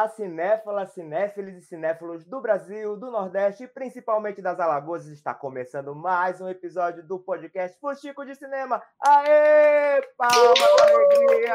Olá, cinéfilas, cinéfilos e cinéfilos do Brasil, do Nordeste e principalmente das Alagoas. Está começando mais um episódio do podcast Fuxico de Cinema. Aê! Palma, alegria!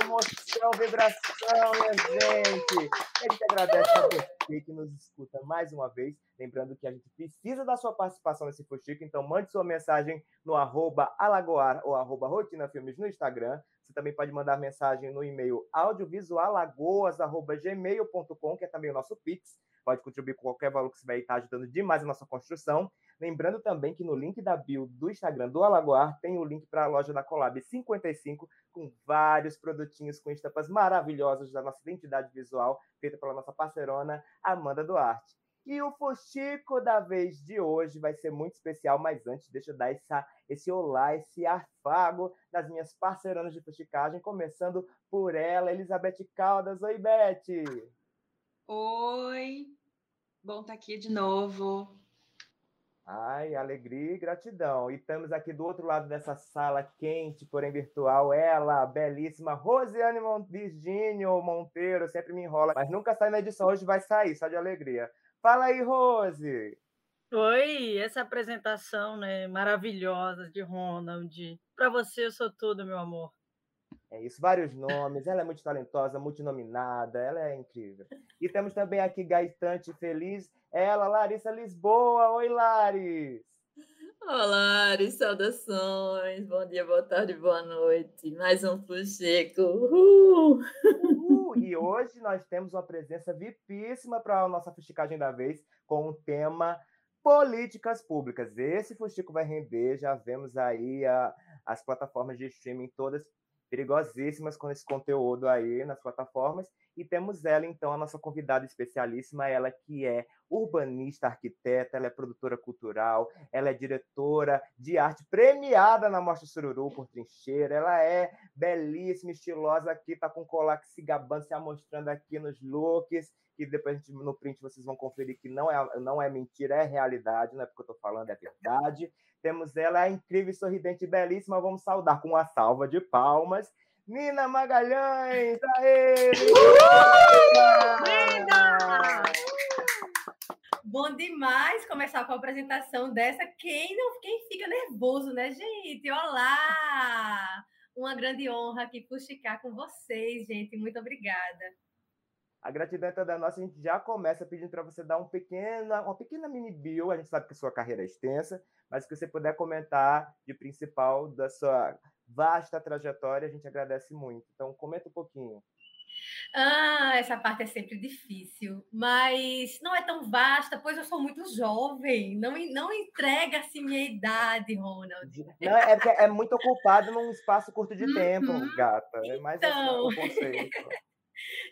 Emoção, vibração, minha gente! A gente agradece a você que nos escuta mais uma vez. Lembrando que a gente precisa da sua participação nesse Fuxico, então mande sua mensagem no arroba alagoar ou arroba rotina filmes no Instagram. Você também pode mandar mensagem no e-mail audiovisualagoas.gmail.com, que é também o nosso Pix. Pode contribuir com qualquer valor que você vai estar ajudando demais a nossa construção. Lembrando também que no link da bio do Instagram do Alagoar tem o link para a loja da Colab 55, com vários produtinhos com estampas maravilhosas da nossa identidade visual, feita pela nossa parceirona Amanda Duarte. E o Fuxico da vez de hoje vai ser muito especial, mas antes, deixa eu dar essa, esse olá, esse afago das minhas parceiranas de fuxicagem, começando por ela, Elizabeth Caldas. Oi, Beth! Oi! Bom estar tá aqui de novo. Ai, alegria e gratidão. E estamos aqui do outro lado dessa sala quente, porém virtual, ela, a belíssima Rosiane Virgínio Monteiro, sempre me enrola, mas nunca sai na edição, hoje vai sair, só de alegria. Fala aí, Rose! Oi, essa apresentação né, maravilhosa de Ronald. Para você, eu sou tudo, meu amor. É isso, vários nomes. Ela é muito talentosa, multinominada, ela é incrível. E temos também aqui Gaitante Feliz, ela, Larissa Lisboa. Oi, Laris! Olá, Laris, saudações. Bom dia, boa tarde, boa noite. Mais um Fuxico. Uhul! E hoje nós temos uma presença vipíssima para a nossa fusticagem da vez, com o tema políticas públicas. Esse fustico vai render, já vemos aí a, as plataformas de streaming todas perigosíssimas com esse conteúdo aí nas plataformas. E temos ela, então, a nossa convidada especialíssima, ela que é urbanista, arquiteta, ela é produtora cultural, ela é diretora de arte premiada na Mostra Sururu por Trincheira, ela é belíssima, estilosa aqui, tá com colar se gabando, se amostrando aqui nos looks, que depois gente, no print vocês vão conferir que não é, não é mentira, é realidade, não é porque eu tô falando, é verdade. Temos ela, a incrível, sorridente e belíssima, vamos saudar com uma salva de palmas. Nina Magalhães! Aê! Linda! Bom demais começar com a apresentação dessa. Quem não, quem fica nervoso, né, gente? Olá! Uma grande honra aqui por ficar com vocês, gente. Muito obrigada. A gratidão é toda nossa. A gente já começa pedindo para você dar um pequeno, uma pequena mini bio. A gente sabe que a sua carreira é extensa, mas que você puder comentar de principal da sua vasta trajetória, a gente agradece muito. Então, comenta um pouquinho. Ah, essa parte é sempre difícil, mas não é tão vasta, pois eu sou muito jovem. Não, não entrega-se minha idade, Ronald. Não, é, é muito ocupado num espaço curto de tempo, uhum. gata. É mais então... assim, o conceito.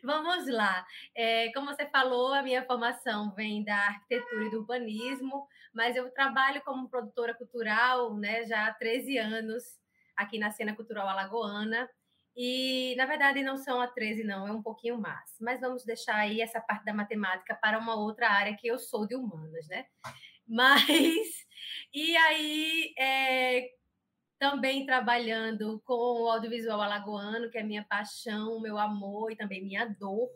Vamos lá. É, como você falou, a minha formação vem da arquitetura e do urbanismo, mas eu trabalho como produtora cultural né, já há 13 anos aqui na cena cultural alagoana. E, na verdade, não são a 13, não, é um pouquinho mais. Mas vamos deixar aí essa parte da matemática para uma outra área que eu sou de humanas, né? Mas, e aí, é, também trabalhando com o audiovisual alagoano, que é minha paixão, meu amor e também minha dor,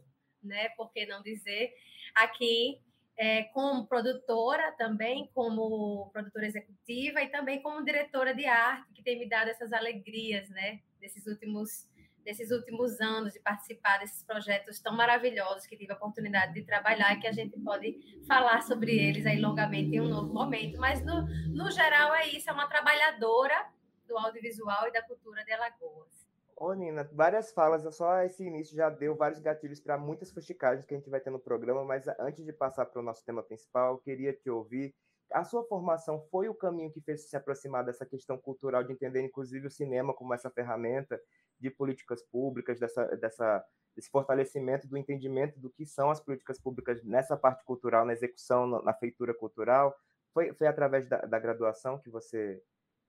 né? Por que não dizer? Aqui é, como produtora também, como produtora executiva e também como diretora de arte, que tem me dado essas alegrias, né? Desses últimos, desses últimos anos de participar desses projetos tão maravilhosos que tive a oportunidade de trabalhar e que a gente pode falar sobre eles aí longamente em um novo momento. Mas, no, no geral, é isso, é uma trabalhadora do audiovisual e da cultura de Alagoas. Ô, Nina, várias falas, só esse início já deu vários gatilhos para muitas fusticagens que a gente vai ter no programa, mas antes de passar para o nosso tema principal, eu queria te ouvir. A sua formação foi o caminho que fez se aproximar dessa questão cultural, de entender inclusive o cinema como essa ferramenta de políticas públicas, dessa, dessa, desse fortalecimento do entendimento do que são as políticas públicas nessa parte cultural, na execução, na feitura cultural? Foi, foi através da, da graduação que você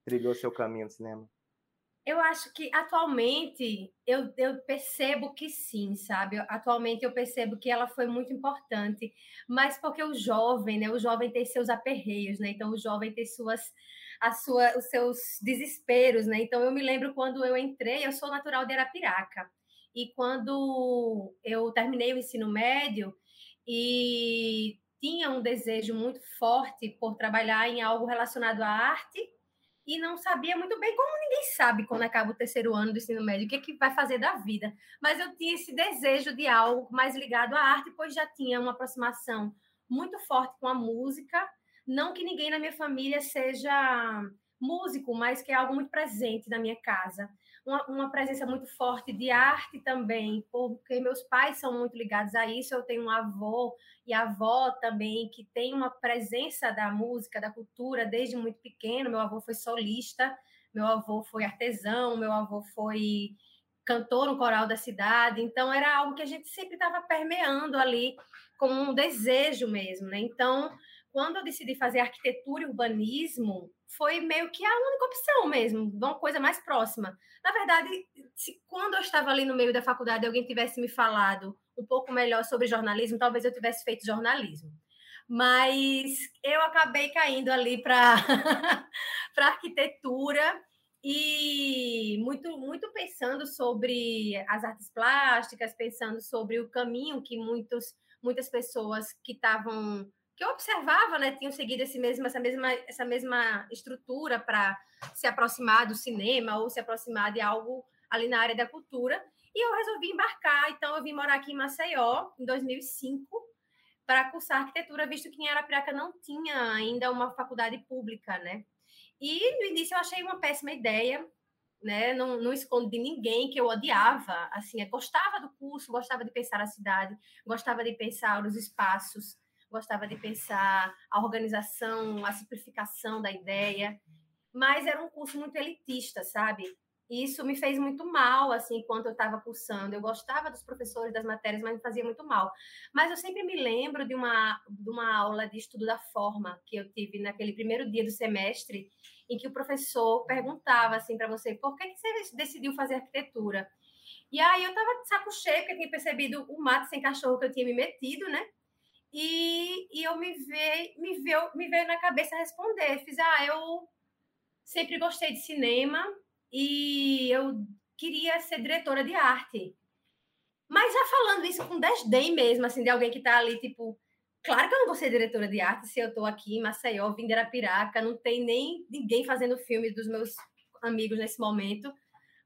trilhou seu caminho no cinema? Eu acho que atualmente eu, eu percebo que sim, sabe? Atualmente eu percebo que ela foi muito importante, mas porque o jovem, né? O jovem tem seus aperreios, né? Então o jovem tem suas, a sua, os seus desesperos, né? Então eu me lembro quando eu entrei, eu sou natural de Arapiraca. E quando eu terminei o ensino médio e tinha um desejo muito forte por trabalhar em algo relacionado à arte e não sabia muito bem como ninguém sabe quando acaba o terceiro ano do ensino médio o que, é que vai fazer da vida. Mas eu tinha esse desejo de algo mais ligado à arte, pois já tinha uma aproximação muito forte com a música. Não que ninguém na minha família seja músico, mas que é algo muito presente na minha casa. Uma, uma, presença muito forte de arte também, porque meus pais são muito ligados a isso. Eu tenho um avô e avó também que tem uma presença da música, da cultura desde muito pequeno. Meu avô foi solista, meu avô foi artesão, meu avô foi cantor no coral da cidade. Então era algo que a gente sempre estava permeando ali como um desejo mesmo, né? Então quando eu decidi fazer arquitetura e urbanismo, foi meio que a única opção mesmo, uma coisa mais próxima. Na verdade, se quando eu estava ali no meio da faculdade alguém tivesse me falado um pouco melhor sobre jornalismo, talvez eu tivesse feito jornalismo. Mas eu acabei caindo ali para arquitetura e muito muito pensando sobre as artes plásticas, pensando sobre o caminho que muitos muitas pessoas que estavam que eu observava, né, tinham seguido esse mesmo, essa, mesma, essa mesma estrutura para se aproximar do cinema ou se aproximar de algo ali na área da cultura. E eu resolvi embarcar, então eu vim morar aqui em Maceió em 2005 para cursar arquitetura, visto que em Arapiraca não tinha ainda uma faculdade pública, né? E no início eu achei uma péssima ideia, né? Não, não escondo de ninguém que eu odiava, assim, eu gostava do curso, gostava de pensar a cidade, gostava de pensar os espaços, gostava de pensar a organização, a simplificação da ideia, mas era um curso muito elitista, sabe? E isso me fez muito mal, assim, enquanto eu estava cursando. Eu gostava dos professores, das matérias, mas me fazia muito mal. Mas eu sempre me lembro de uma, de uma aula de estudo da forma que eu tive naquele primeiro dia do semestre, em que o professor perguntava, assim, para você, por que, que você decidiu fazer arquitetura? E aí eu estava de saco cheio, porque eu tinha percebido o mato sem cachorro que eu tinha me metido, né? E, e eu me veio, me, veio, me veio na cabeça responder. Fiz, ah, eu sempre gostei de cinema e eu queria ser diretora de arte. Mas já falando isso com desdém mesmo, assim, de alguém que está ali, tipo, claro que eu não vou ser diretora de arte se eu estou aqui em Maceió, vim de Arapiraca, não tem nem ninguém fazendo filme dos meus amigos nesse momento.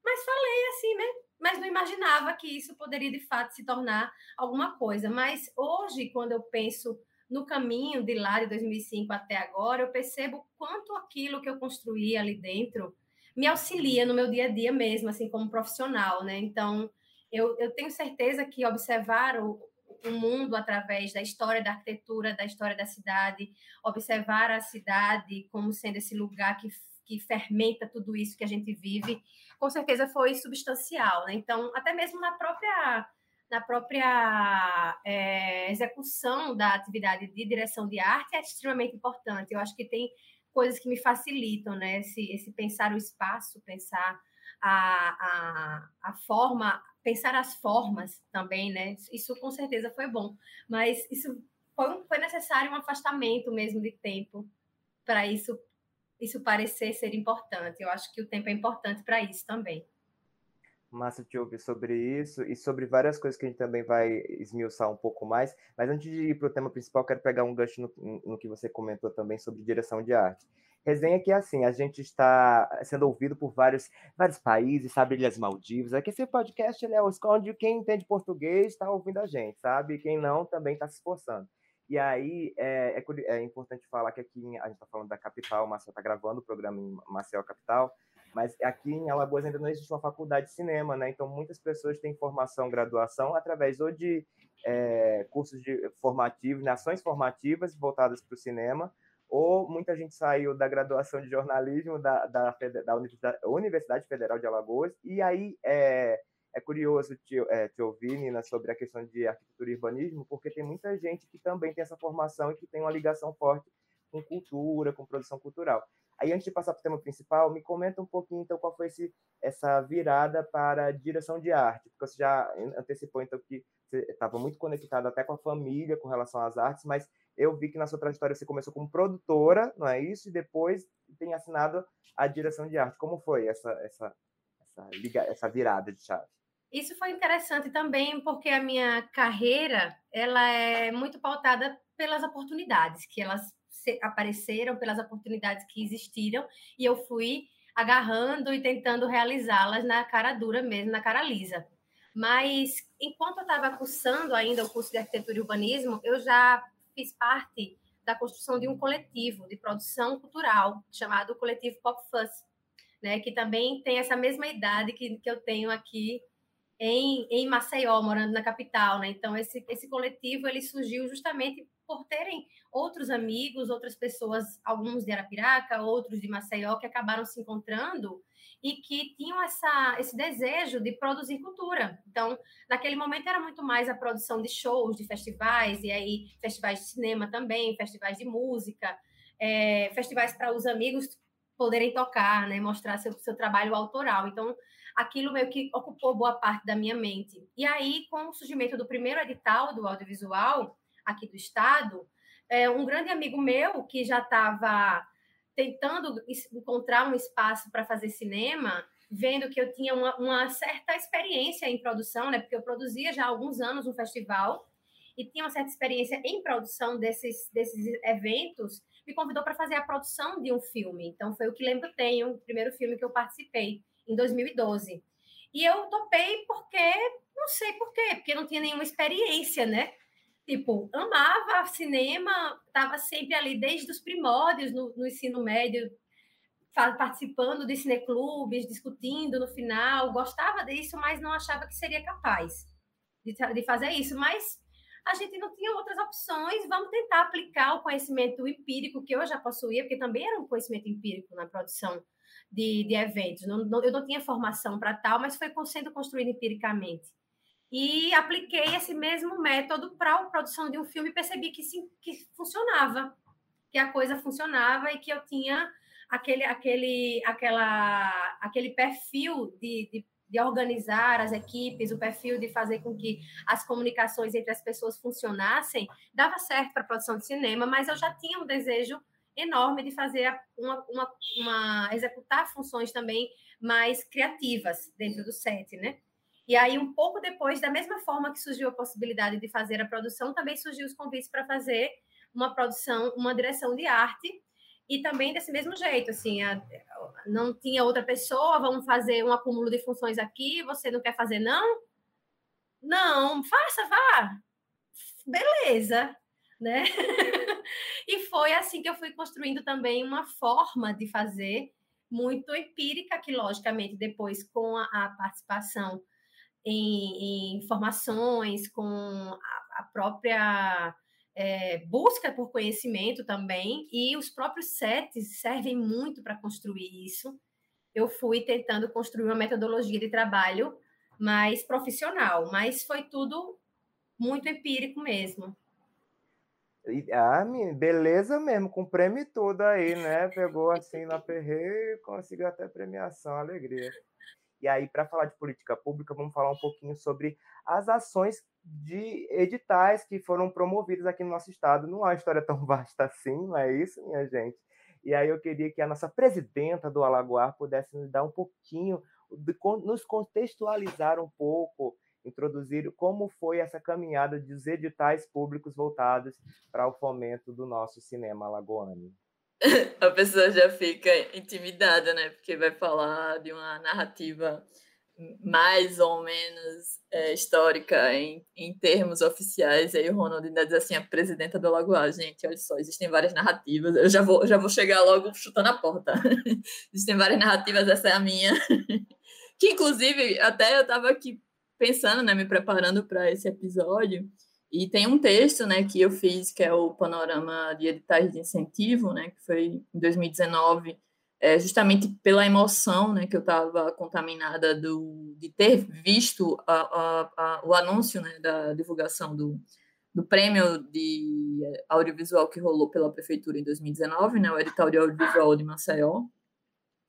Mas falei assim, né? Mas não imaginava que isso poderia de fato se tornar alguma coisa. Mas hoje, quando eu penso no caminho de lá de 2005 até agora, eu percebo quanto aquilo que eu construí ali dentro me auxilia no meu dia a dia mesmo, assim como profissional, né? Então, eu, eu tenho certeza que observar o, o mundo através da história da arquitetura, da história da cidade, observar a cidade como sendo esse lugar que que fermenta tudo isso que a gente vive, com certeza foi substancial. Né? Então, até mesmo na própria na própria é, execução da atividade de direção de arte é extremamente importante. Eu acho que tem coisas que me facilitam, né? Esse, esse pensar o espaço, pensar a, a, a forma, pensar as formas também, né? Isso com certeza foi bom, mas isso foi, foi necessário um afastamento mesmo de tempo para isso isso parecer ser importante. Eu acho que o tempo é importante para isso também. Massa te ouvir sobre isso e sobre várias coisas que a gente também vai esmiuçar um pouco mais. Mas antes de ir para o tema principal, quero pegar um gancho no, no, que você comentou também sobre direção de arte. Resenha que é assim, a gente está sendo ouvido por vários, vários países, sabe, Ilhas Maldivas. Aqui esse podcast ele é o esconde quem entende português está ouvindo a gente, sabe? Quem não também está se esforçando. E aí é, é, é, importante falar que aqui a gente está falando da capital, o Marcel está gravando o programa em Marcel Capital, mas aqui em Alagoas ainda não existe uma faculdade de cinema, né? Então muitas pessoas têm formação, graduação através ou de é, cursos de formativos, né? ações formativas voltadas para o cinema, ou muita gente saiu da graduação de jornalismo da, da, da Universidade Federal de Alagoas e aí é, é curioso te, é, te ouvir, Nina, sobre a questão de arquitetura e urbanismo, porque tem muita gente que também tem essa formação e que tem uma ligação forte com cultura, com produção cultural. Aí, antes de passar para o tema principal, me comenta um pouquinho, então, qual foi esse, essa virada para direção de arte, porque você já antecipou, então, que você estava muito conectado até com a família com relação às artes, mas eu vi que na sua trajetória você começou como produtora, não é isso? E depois tem assinado a direção de arte. Como foi essa, essa, essa, essa virada de chave? Isso foi interessante também porque a minha carreira ela é muito pautada pelas oportunidades que elas apareceram, pelas oportunidades que existiram e eu fui agarrando e tentando realizá-las na cara dura mesmo, na cara lisa. Mas enquanto eu estava cursando ainda o curso de arquitetura e urbanismo, eu já fiz parte da construção de um coletivo de produção cultural chamado Coletivo Pop Fuzz, né, que também tem essa mesma idade que, que eu tenho aqui em, em Maceió, morando na capital, né? Então esse esse coletivo ele surgiu justamente por terem outros amigos, outras pessoas, alguns de Arapiraca, outros de Maceió, que acabaram se encontrando e que tinham essa, esse desejo de produzir cultura. Então, naquele momento era muito mais a produção de shows, de festivais, e aí festivais de cinema também, festivais de música, é, festivais para os amigos poderem tocar, né, mostrar seu, seu trabalho autoral. Então, aquilo meio que ocupou boa parte da minha mente. E aí, com o surgimento do primeiro edital do audiovisual aqui do estado, é, um grande amigo meu que já estava tentando encontrar um espaço para fazer cinema, vendo que eu tinha uma, uma, certa experiência em produção, né? Porque eu produzia já há alguns anos um festival e tinha uma certa experiência em produção desses, desses eventos, me convidou para fazer a produção de um filme. Então, foi o que lembro tenho, o primeiro filme que eu participei em 2012. E eu topei porque, não sei por quê, porque não tinha nenhuma experiência, né? Tipo, amava cinema, estava sempre ali desde os primórdios no, no ensino médio, participando de cineclubes, discutindo no final, gostava disso, mas não achava que seria capaz de, de fazer isso. Mas a gente não tinha outras opções, vamos tentar aplicar o conhecimento empírico que eu já possuía, porque também era um conhecimento empírico na produção de, de eventos. Não, não, eu não tinha formação para tal, mas foi sendo construído empiricamente. E apliquei esse mesmo método para a produção de um filme e percebi que, sim, que funcionava, que a coisa funcionava e que eu tinha aquele, aquele, aquela, aquele perfil de, de, de organizar as equipes, o perfil de fazer com que as comunicações entre as pessoas funcionassem, dava certo para a produção de cinema, mas eu já tinha um desejo enorme de fazer uma, uma, uma, executar funções também mais criativas dentro do set, né? E aí, um pouco depois, da mesma forma que surgiu a possibilidade de fazer a produção, também surgiu os convites para fazer uma produção, uma direção de arte, e também desse mesmo jeito, assim, a, não tinha outra pessoa, vamos fazer um acúmulo de funções aqui, você não quer fazer, não? Não, faça, vá. Beleza, né? e foi assim que eu fui construindo também uma forma de fazer muito empírica, que logicamente depois com a, a participação em, em, formações, com a, a própria é, busca por conhecimento também, e os próprios sets servem muito para construir isso. Eu fui tentando construir uma metodologia de trabalho mais profissional, mas foi tudo muito empírico mesmo. Ah, beleza mesmo, com prêmio todo aí, né? Pegou assim na perreira e conseguiu até premiação, alegria. E aí, para falar de política pública, vamos falar um pouquinho sobre as ações de editais que foram promovidas aqui no nosso estado. Não é uma história tão vasta assim, não é isso, minha gente? E aí eu queria que a nossa presidenta do Alagoar pudesse nos dar um pouquinho, nos contextualizar um pouco introduzir como foi essa caminhada dos editais públicos voltados para o fomento do nosso cinema alagoano. A pessoa já fica intimidada, né? Porque vai falar de uma narrativa mais ou menos é, histórica em, em termos oficiais. Aí o Ronald ainda diz assim, a presidenta do Alagoas, gente, olha só, existem várias narrativas. Eu já vou, já vou chegar logo chutando a porta. existem várias narrativas, essa é a minha. que inclusive, até eu estava aqui pensando, né, me preparando para esse episódio, e tem um texto, né, que eu fiz, que é o panorama de editais de incentivo, né, que foi em 2019, é, justamente pela emoção, né, que eu estava contaminada do, de ter visto a, a, a, o anúncio, né, da divulgação do, do prêmio de audiovisual que rolou pela prefeitura em 2019, né, o edital de audiovisual de Maceió,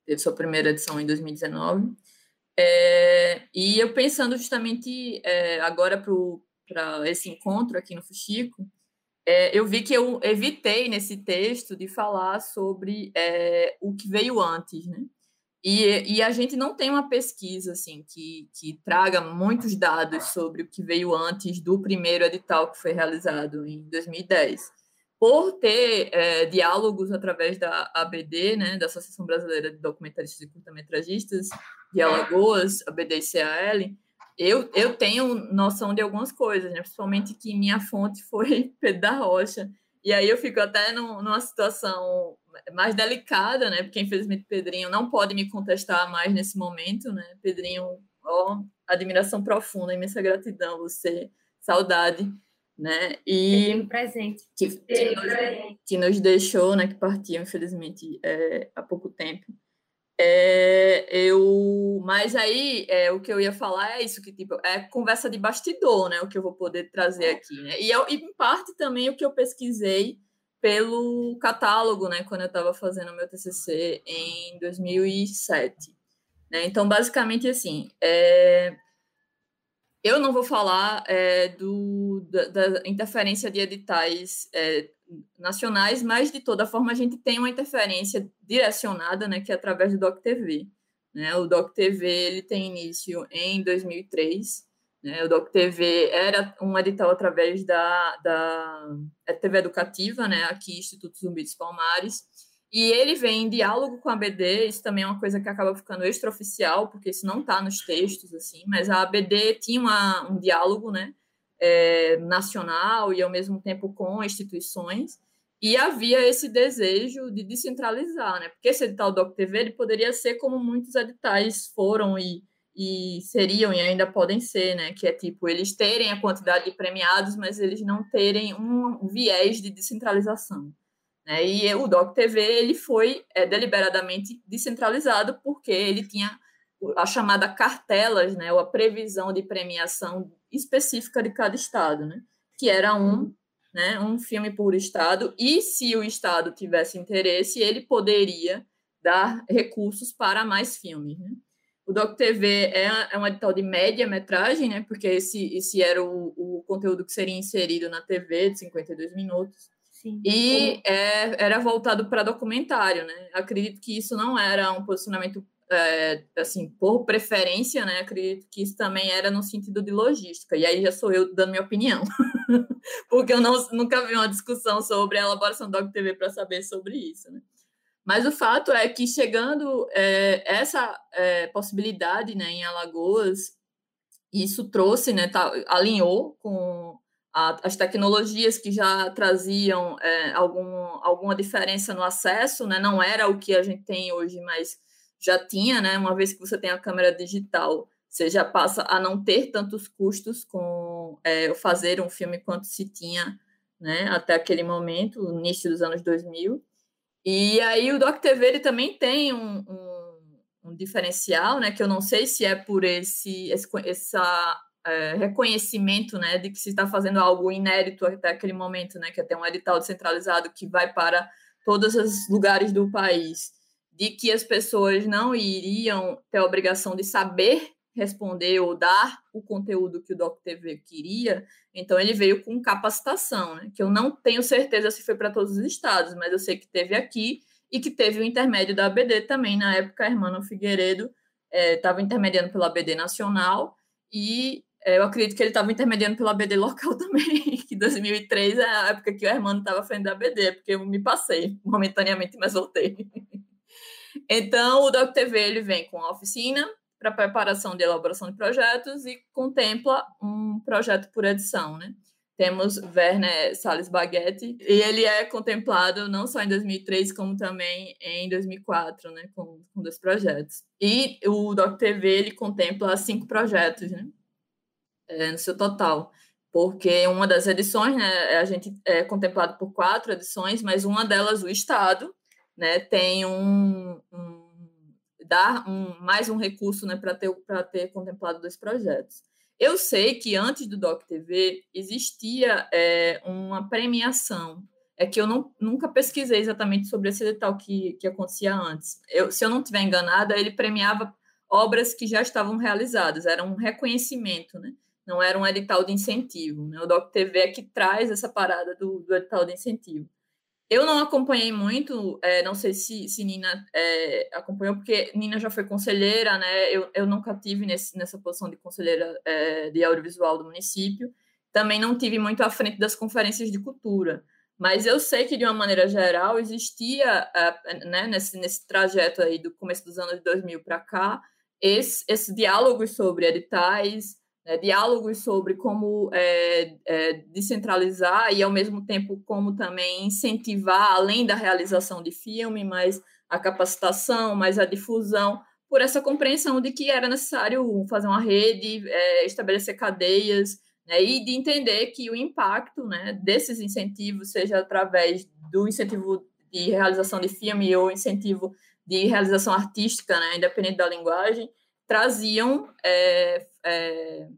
teve sua primeira edição em 2019, é, e eu pensando justamente é, agora para esse encontro aqui no Fuxico, é, eu vi que eu evitei nesse texto de falar sobre é, o que veio antes, né? E, e, a gente não tem uma pesquisa assim que, que traga muitos dados sobre o que veio antes do primeiro edital que foi realizado em 2010. Por ter é, diálogos através da ABD, né, da Associação Brasileira de Documentaristas e Curta-Metragistas de Alagoas, ABD e CAL, eu, eu tenho noção de algumas coisas, né, principalmente que minha fonte foi Pedro da Rocha. E aí eu fico até num, numa situação mais delicada, né? Porque infelizmente Pedrinho não pode me contestar mais nesse momento, né? Pedrinho, ó, admiração profunda, imensa gratidão, você, saudade, né? E presente. Que, que, nos, que nos deixou, né? Que partiu, infelizmente, é, há pouco tempo. É, eu, mas aí é, o que eu ia falar é isso que tipo é conversa de bastidor, né? O que eu vou poder trazer aqui, né? E, eu, e em parte também o que eu pesquisei pelo catálogo, né, quando eu estava fazendo meu TCC em 2007. Né? Então, basicamente, assim, é... eu não vou falar é, do, da, da, interferência de editais é, nacionais, mas, de toda forma, a gente tem uma interferência direcionada, né, que é através do DocTV. Né? O DocTV ele tem início em 2003, né? O Doc TV era um edital através da, da é TV educativa, né? aqui Instituto Zumbi dos Palmares, e ele vem em diálogo com a ABD, isso também é uma coisa que acaba ficando extraoficial, porque isso não está nos textos, assim, mas a ABD tinha uma, um diálogo né, é, nacional e, ao mesmo tempo, com instituições, e havia esse desejo de descentralizar, né? porque esse edital Doc TV ele poderia ser como muitos editais foram e e seriam e ainda podem ser, né? Que é tipo eles terem a quantidade de premiados, mas eles não terem um viés de descentralização. Né? E o Doc TV ele foi é, deliberadamente descentralizado porque ele tinha a chamada cartelas, né? Ou a previsão de premiação específica de cada estado, né? Que era um né, um filme por estado, e se o estado tivesse interesse, ele poderia dar recursos para mais filmes. Né? O Doc TV é, é um edital de média metragem, né? Porque esse, esse era o, o conteúdo que seria inserido na TV de 52 minutos. Sim. E é, era voltado para documentário, né? Acredito que isso não era um posicionamento é, assim, por preferência, né? Acredito que isso também era no sentido de logística. E aí já sou eu dando minha opinião, porque eu não, nunca vi uma discussão sobre a elaboração do TV para saber sobre isso, né? Mas o fato é que chegando é, essa é, possibilidade né, em Alagoas, isso trouxe, né, tá, alinhou com a, as tecnologias que já traziam é, algum, alguma diferença no acesso, né, não era o que a gente tem hoje, mas já tinha, né, uma vez que você tem a câmera digital, você já passa a não ter tantos custos com é, fazer um filme quanto se tinha né, até aquele momento, início dos anos 2000. E aí o Doc TV ele também tem um, um, um, diferencial, né? Que eu não sei se é por esse, esse essa, é, reconhecimento, né? De que se está fazendo algo inédito até aquele momento, né? Que é ter um edital descentralizado que vai para todos os lugares do país, de que as pessoas não iriam ter a obrigação de saber responder ou dar o conteúdo que o Doc TV queria, então ele veio com capacitação, né? que eu não tenho certeza se foi para todos os estados, mas eu sei que teve aqui e que teve o intermédio da ABD também. Na época, a Hermano Figueiredo estava é, intermediando pela ABD nacional e eu acredito que ele estava intermediando pela ABD local também, que 2003 é a época que o Hermano estava frente da ABD, porque eu me passei momentaneamente, mas voltei. Então, o Doc TV ele vem com a oficina, para preparação de elaboração de projetos e contempla um projeto por edição, né? Temos Werner Salles Baguetti, e ele é contemplado não só em 2003, como também em 2004, né, com, com dois projetos. E o Doc TV, ele contempla cinco projetos, né, é, no seu total, porque uma das edições, né, a gente é contemplado por quatro edições, mas uma delas, o Estado, né, tem um, um dar um, mais um recurso né, para ter, ter contemplado dois projetos. Eu sei que antes do Doc TV existia é, uma premiação. É que eu não, nunca pesquisei exatamente sobre esse edital que, que acontecia antes. Eu, se eu não estiver enganada, ele premiava obras que já estavam realizadas, era um reconhecimento, né? Não era um edital de incentivo. Né? O Doc TV é que traz essa parada do, do edital de incentivo. Eu não acompanhei muito, é, não sei se, se Nina é, acompanhou, porque Nina já foi conselheira, né? Eu, eu nunca tive nesse, nessa posição de conselheira é, de audiovisual do município. Também não tive muito à frente das conferências de cultura. Mas eu sei que, de uma maneira geral, existia, né, nesse, nesse trajeto aí do começo dos anos 2000 para cá, esse, esse diálogo sobre editais, né, diálogos sobre como é, é, descentralizar e, ao mesmo tempo, como também incentivar, além da realização de filme, mas a capacitação, mais a difusão, por essa compreensão de que era necessário fazer uma rede, é, estabelecer cadeias, né, e de entender que o impacto né, desses incentivos, seja através do incentivo de realização de filme ou incentivo de realização artística, né, independente da linguagem, traziam é, é,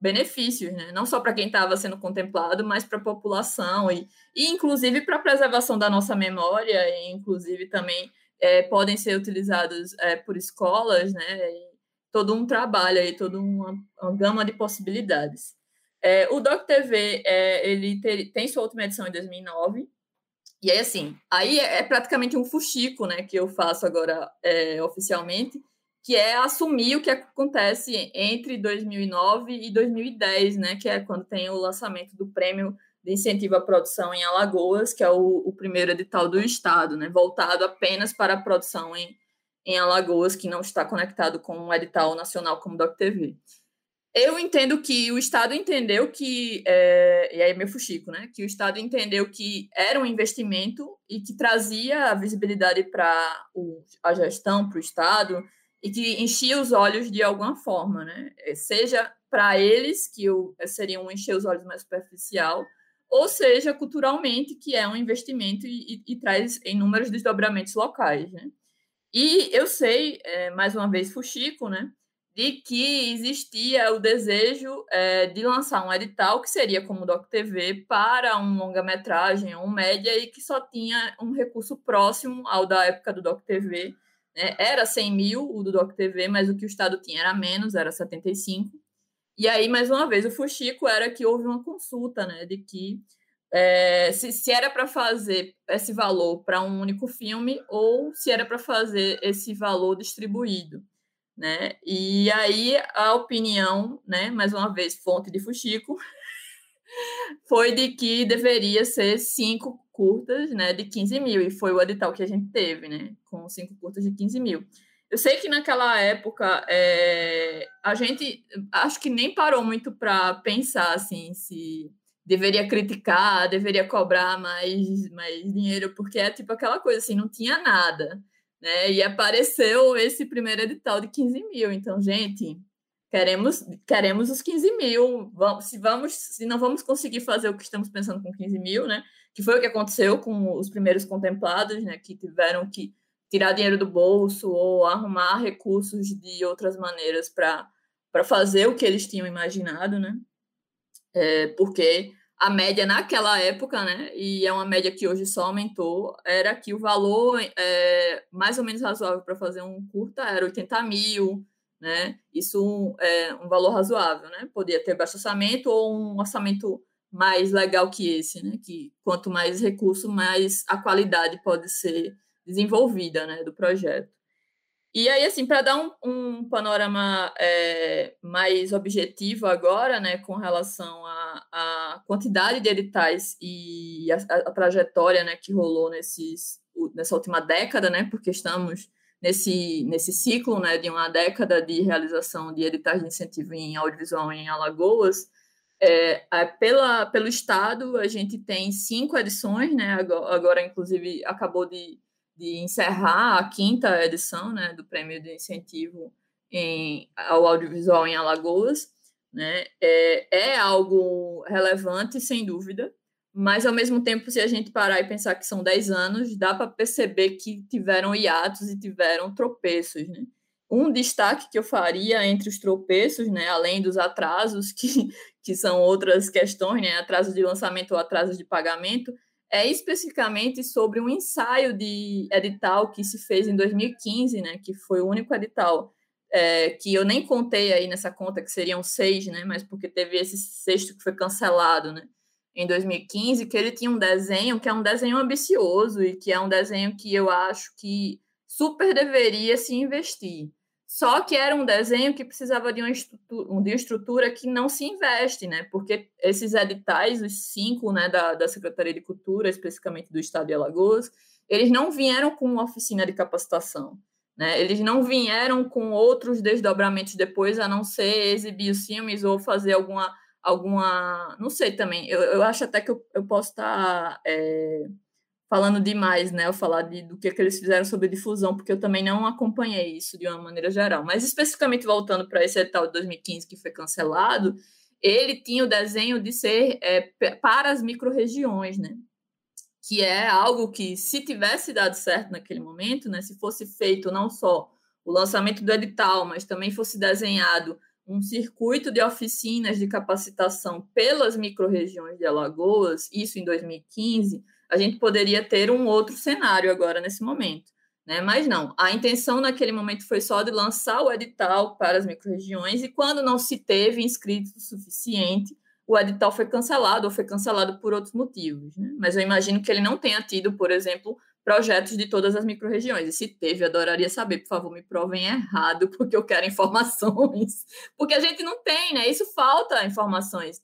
benefícios, né? não só para quem estava sendo contemplado, mas para a população e, e inclusive para a preservação da nossa memória, e inclusive também é, podem ser utilizados é, por escolas, né? E todo um trabalho aí, toda uma, uma gama de possibilidades. É, o Doc TV é, ele tem sua última edição em 2009 e aí assim, aí é, praticamente um fuxico, né, que eu faço agora oficialmente que é assumir o que acontece entre 2009 e 2010, né, que é quando tem o lançamento do prêmio de incentivo à produção em Alagoas, que é o, o primeiro edital do Estado, né, voltado apenas para a produção em, em Alagoas, que não está conectado com um edital nacional como o DocTV. Eu entendo que o Estado entendeu que, é, e aí é meu fuxico, né, que o Estado entendeu que era um investimento e que trazia a visibilidade para a gestão, para o Estado, e que enchia os olhos de alguma forma, né? É, seja para eles, que seria um encher os olhos mais superficial, ou seja, culturalmente, que é um investimento e, e, e traz inúmeros desdobramentos locais, né? E eu sei, é, mais uma vez, Fuxico, né? De que existia o desejo é, de lançar um edital que seria como o Doc TV para um longa-metragem ou um média e que só tinha um recurso próximo ao da época do Doc TV, né? Era 100 mil o do Doc TV, mas o que o Estado tinha era menos, era 75. E aí, mais uma vez, o fuxico era que houve uma consulta, né, de que é, se, se era para fazer esse valor para um único filme ou se era para fazer esse valor distribuído, né? E aí a opinião, né, mais uma vez, fonte de fuxico, foi de que deveria ser cinco curtas, né, de 15 mil, e foi o edital que a gente teve, né, com cinco curtas de 15 mil. Eu sei que naquela época é, a gente acho que nem parou muito para pensar assim se deveria criticar, deveria cobrar mais, mais dinheiro, porque é tipo aquela coisa assim, não tinha nada, né? E apareceu esse primeiro edital de 15 mil. Então, gente, queremos, queremos os 15 mil. Vamos, se, vamos, se não vamos conseguir fazer o que estamos pensando com 15 mil, né? Que foi o que aconteceu com os primeiros contemplados, né? Que tiveram que tirar dinheiro do bolso ou arrumar recursos de outras maneiras para fazer o que eles tinham imaginado, né? É, porque a média naquela época, né, e é uma média que hoje só aumentou, era que o valor é, mais ou menos razoável para fazer um curta era 80 mil, né? Isso é um valor razoável, né? Podia ter baixo orçamento ou um orçamento mais legal que esse, né? Que quanto mais recurso, mais a qualidade pode ser desenvolvida, né? Do projeto. E aí, assim, para dar um, um panorama é, mais objetivo agora, né, com relação à, quantidade de editais e a, a, a, trajetória, né, que rolou nesses, nessa última década, né, porque estamos nesse, nesse ciclo né, de uma década de realização de editais de incentivo em audiovisual em Alagoas, é, pela, pelo Estado, a gente tem cinco edições, né, agora, agora inclusive, acabou de, de encerrar a quinta edição né, do Prêmio de Incentivo em, ao Audiovisual em Alagoas. Né, é, é algo relevante, sem dúvida, mas, ao mesmo tempo, se a gente parar e pensar que são 10 anos, dá para perceber que tiveram hiatos e tiveram tropeços. Né? Um destaque que eu faria entre os tropeços, né, além dos atrasos, que, que são outras questões, né, atrasos de lançamento ou atrasos de pagamento, é especificamente sobre um ensaio de edital que se fez em 2015, né, que foi o único edital é, que eu nem contei aí nessa conta, que seriam seis, né, mas porque teve esse sexto que foi cancelado, né, em 2015, que ele tinha um desenho que é um desenho ambicioso e que é um desenho que eu acho que super deveria se investir. Só que era um desenho que precisava de uma estrutura, de uma estrutura que não se investe, né? Porque esses editais, os cinco né, da, da Secretaria de Cultura, especificamente do Estado de Alagoas, eles não vieram com uma oficina de capacitação. Né? Eles não vieram com outros desdobramentos depois, a não ser exibir os filmes ou fazer alguma. alguma não sei também. Eu, eu acho até que eu, eu posso estar. É falando demais, né? Eu falar de, do que, que eles fizeram sobre difusão, porque eu também não acompanhei isso de uma maneira geral. Mas especificamente voltando para esse edital de 2015 que foi cancelado, ele tinha o desenho de ser é, para as microrregiões, né? Que é algo que, se tivesse dado certo naquele momento, né? Se fosse feito não só o lançamento do edital, mas também fosse desenhado um circuito de oficinas de capacitação pelas microrregiões de Alagoas, isso em 2015 a gente poderia ter um outro cenário agora nesse momento. Né? Mas não, a intenção naquele momento foi só de lançar o edital para as microrregiões e quando não se teve inscritos o suficiente, o edital foi cancelado ou foi cancelado por outros motivos. Né? Mas eu imagino que ele não tenha tido, por exemplo, projetos de todas as microrregiões. E se teve, adoraria saber, por favor, me provem errado, porque eu quero informações. Porque a gente não tem, né? Isso falta informações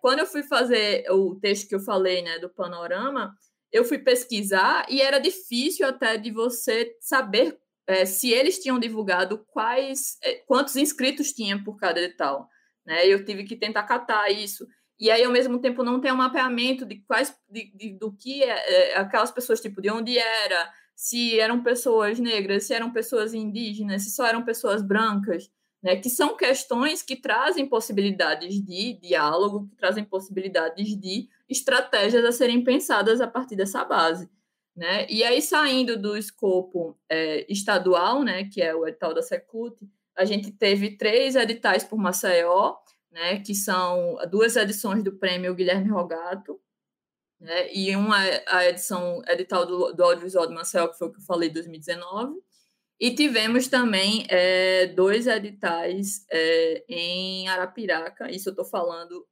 quando eu fui fazer o texto que eu falei, né, do panorama, eu fui pesquisar e era difícil até de você saber é, se eles tinham divulgado quais, é, quantos inscritos tinham por cada edital, né? Eu tive que tentar catar isso. E aí, ao mesmo tempo, não tem um mapeamento de quais, de, de do que é, é, aquelas pessoas, tipo, de onde era, se eram pessoas negras, se eram pessoas indígenas, se só eram pessoas brancas né, que são questões que trazem possibilidades de diálogo, que trazem possibilidades de estratégias a serem pensadas a partir dessa base. Né? E aí, saindo do escopo é, estadual, né, que é o edital da Secult, a gente teve três editais por Maceió, né, que são duas edições do prêmio Guilherme Rogato, né, e uma a edição edital do, do audiovisual de Maceió, que foi o que eu falei, 2019, e tivemos também é, dois editais é, em Arapiraca, isso eu estou falando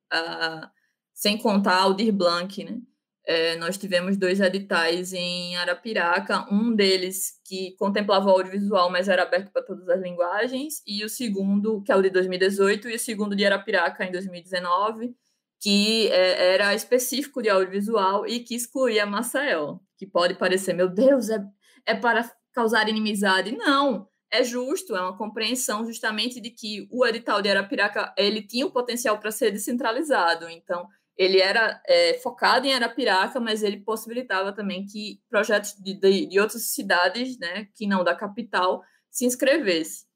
sem contar Aldir Blanc, né? É, nós tivemos dois editais em Arapiraca, um deles que contemplava o audiovisual, mas era aberto para todas as linguagens, e o segundo, que é o de 2018, e o segundo de Arapiraca em 2019, que é, era específico de audiovisual e que excluía Maceió, que pode parecer, meu Deus, é, é para causar inimizade. Não, é justo, é uma compreensão justamente de que o edital de Arapiraca ele tinha o potencial para ser descentralizado. Então, ele era é, focado em Arapiraca, mas ele possibilitava também que projetos de, de, de outras cidades, né, que não da capital, se inscrevessem.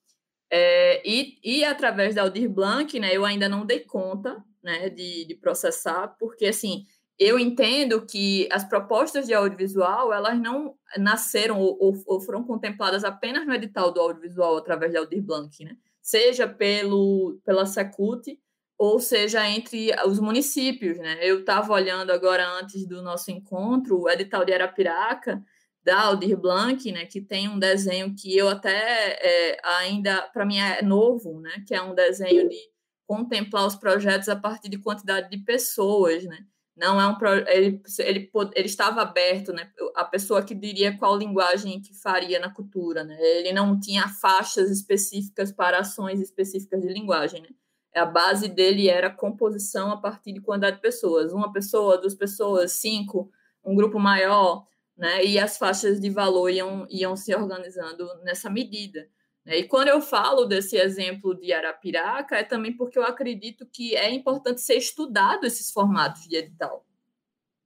É, e, e através da Aldir Blanc, né, eu ainda não dei conta né, de, de processar, porque assim eu entendo que as propostas de audiovisual elas não nasceram ou, ou, foram contempladas apenas no edital do audiovisual através de Aldir Blanc, né? seja pelo, pela Secult ou seja entre os municípios. Né? Eu estava olhando agora antes do nosso encontro o edital de Arapiraca, da Aldir Blanc, né, que tem um desenho que eu até é, ainda, para mim, é novo, né, que é um desenho de contemplar os projetos a partir de quantidade de pessoas, né? Não é um ele, ele, ele estava aberto, né? A pessoa que diria qual linguagem que faria na cultura, né? Ele não tinha faixas específicas para ações específicas de linguagem, né? A base dele era composição a partir de quantidade de pessoas, uma pessoa, duas pessoas, cinco, um grupo maior, né? E as faixas de valor iam, iam se organizando nessa medida. Né? E quando eu falo desse exemplo de Arapiraca, é também porque eu acredito que é importante ser estudado esses formatos de edital,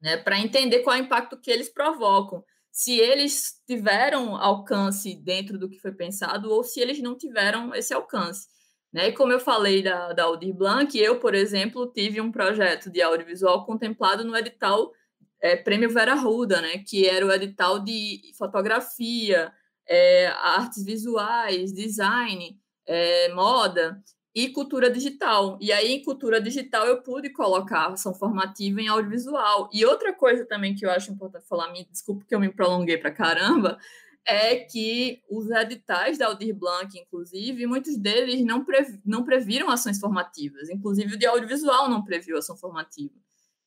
né? para entender qual é o impacto que eles provocam. Se eles tiveram alcance dentro do que foi pensado ou se eles não tiveram esse alcance. Né? E como eu falei da, da Aldir Blanc, eu, por exemplo, tive um projeto de audiovisual contemplado no edital é, Prêmio Vera Ruda, né? que era o edital de fotografia, é, artes visuais, design, é, moda e cultura digital. E aí, em cultura digital, eu pude colocar ação formativa em audiovisual. E outra coisa também que eu acho importante falar, me desculpa que eu me prolonguei para caramba, é que os editais da Aldir Blanc, inclusive, muitos deles não, não previram ações formativas. Inclusive, o de audiovisual não previu ação formativa.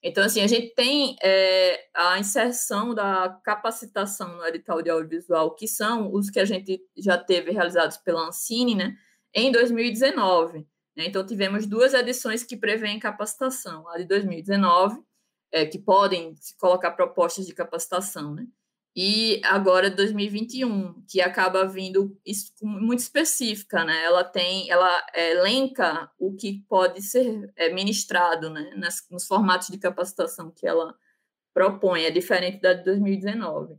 Então, assim, a gente tem é, a inserção da capacitação no edital de audiovisual, que são os que a gente já teve realizados pela Ancine, né, em 2019. Né? Então, tivemos duas edições que prevêem capacitação, a de 2019, é, que podem colocar propostas de capacitação, né? E agora 2021, que acaba vindo muito específica, né? Ela tem, ela é, elenca o que pode ser é, ministrado, né? Nos formatos de capacitação que ela propõe, é diferente da de 2019.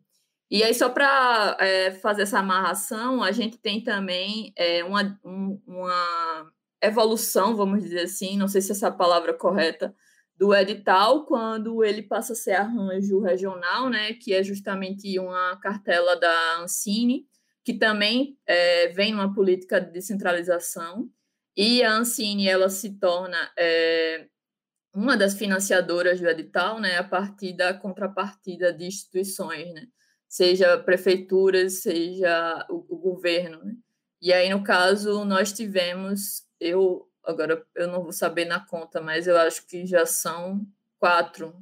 E aí, só para é, fazer essa amarração, a gente tem também é, uma, um, uma evolução, vamos dizer assim, não sei se essa palavra é correta, do edital quando ele passa a ser arranjo regional, né, que é justamente uma cartela da Ancine, que também é, vem numa política de descentralização, e a Ancine ela se torna é, uma das financiadoras do edital, né, a partir da contrapartida de instituições, né, seja prefeituras, seja o, o governo. Né. E aí, no caso, nós tivemos, eu agora eu não vou saber na conta, mas eu acho que já são quatro,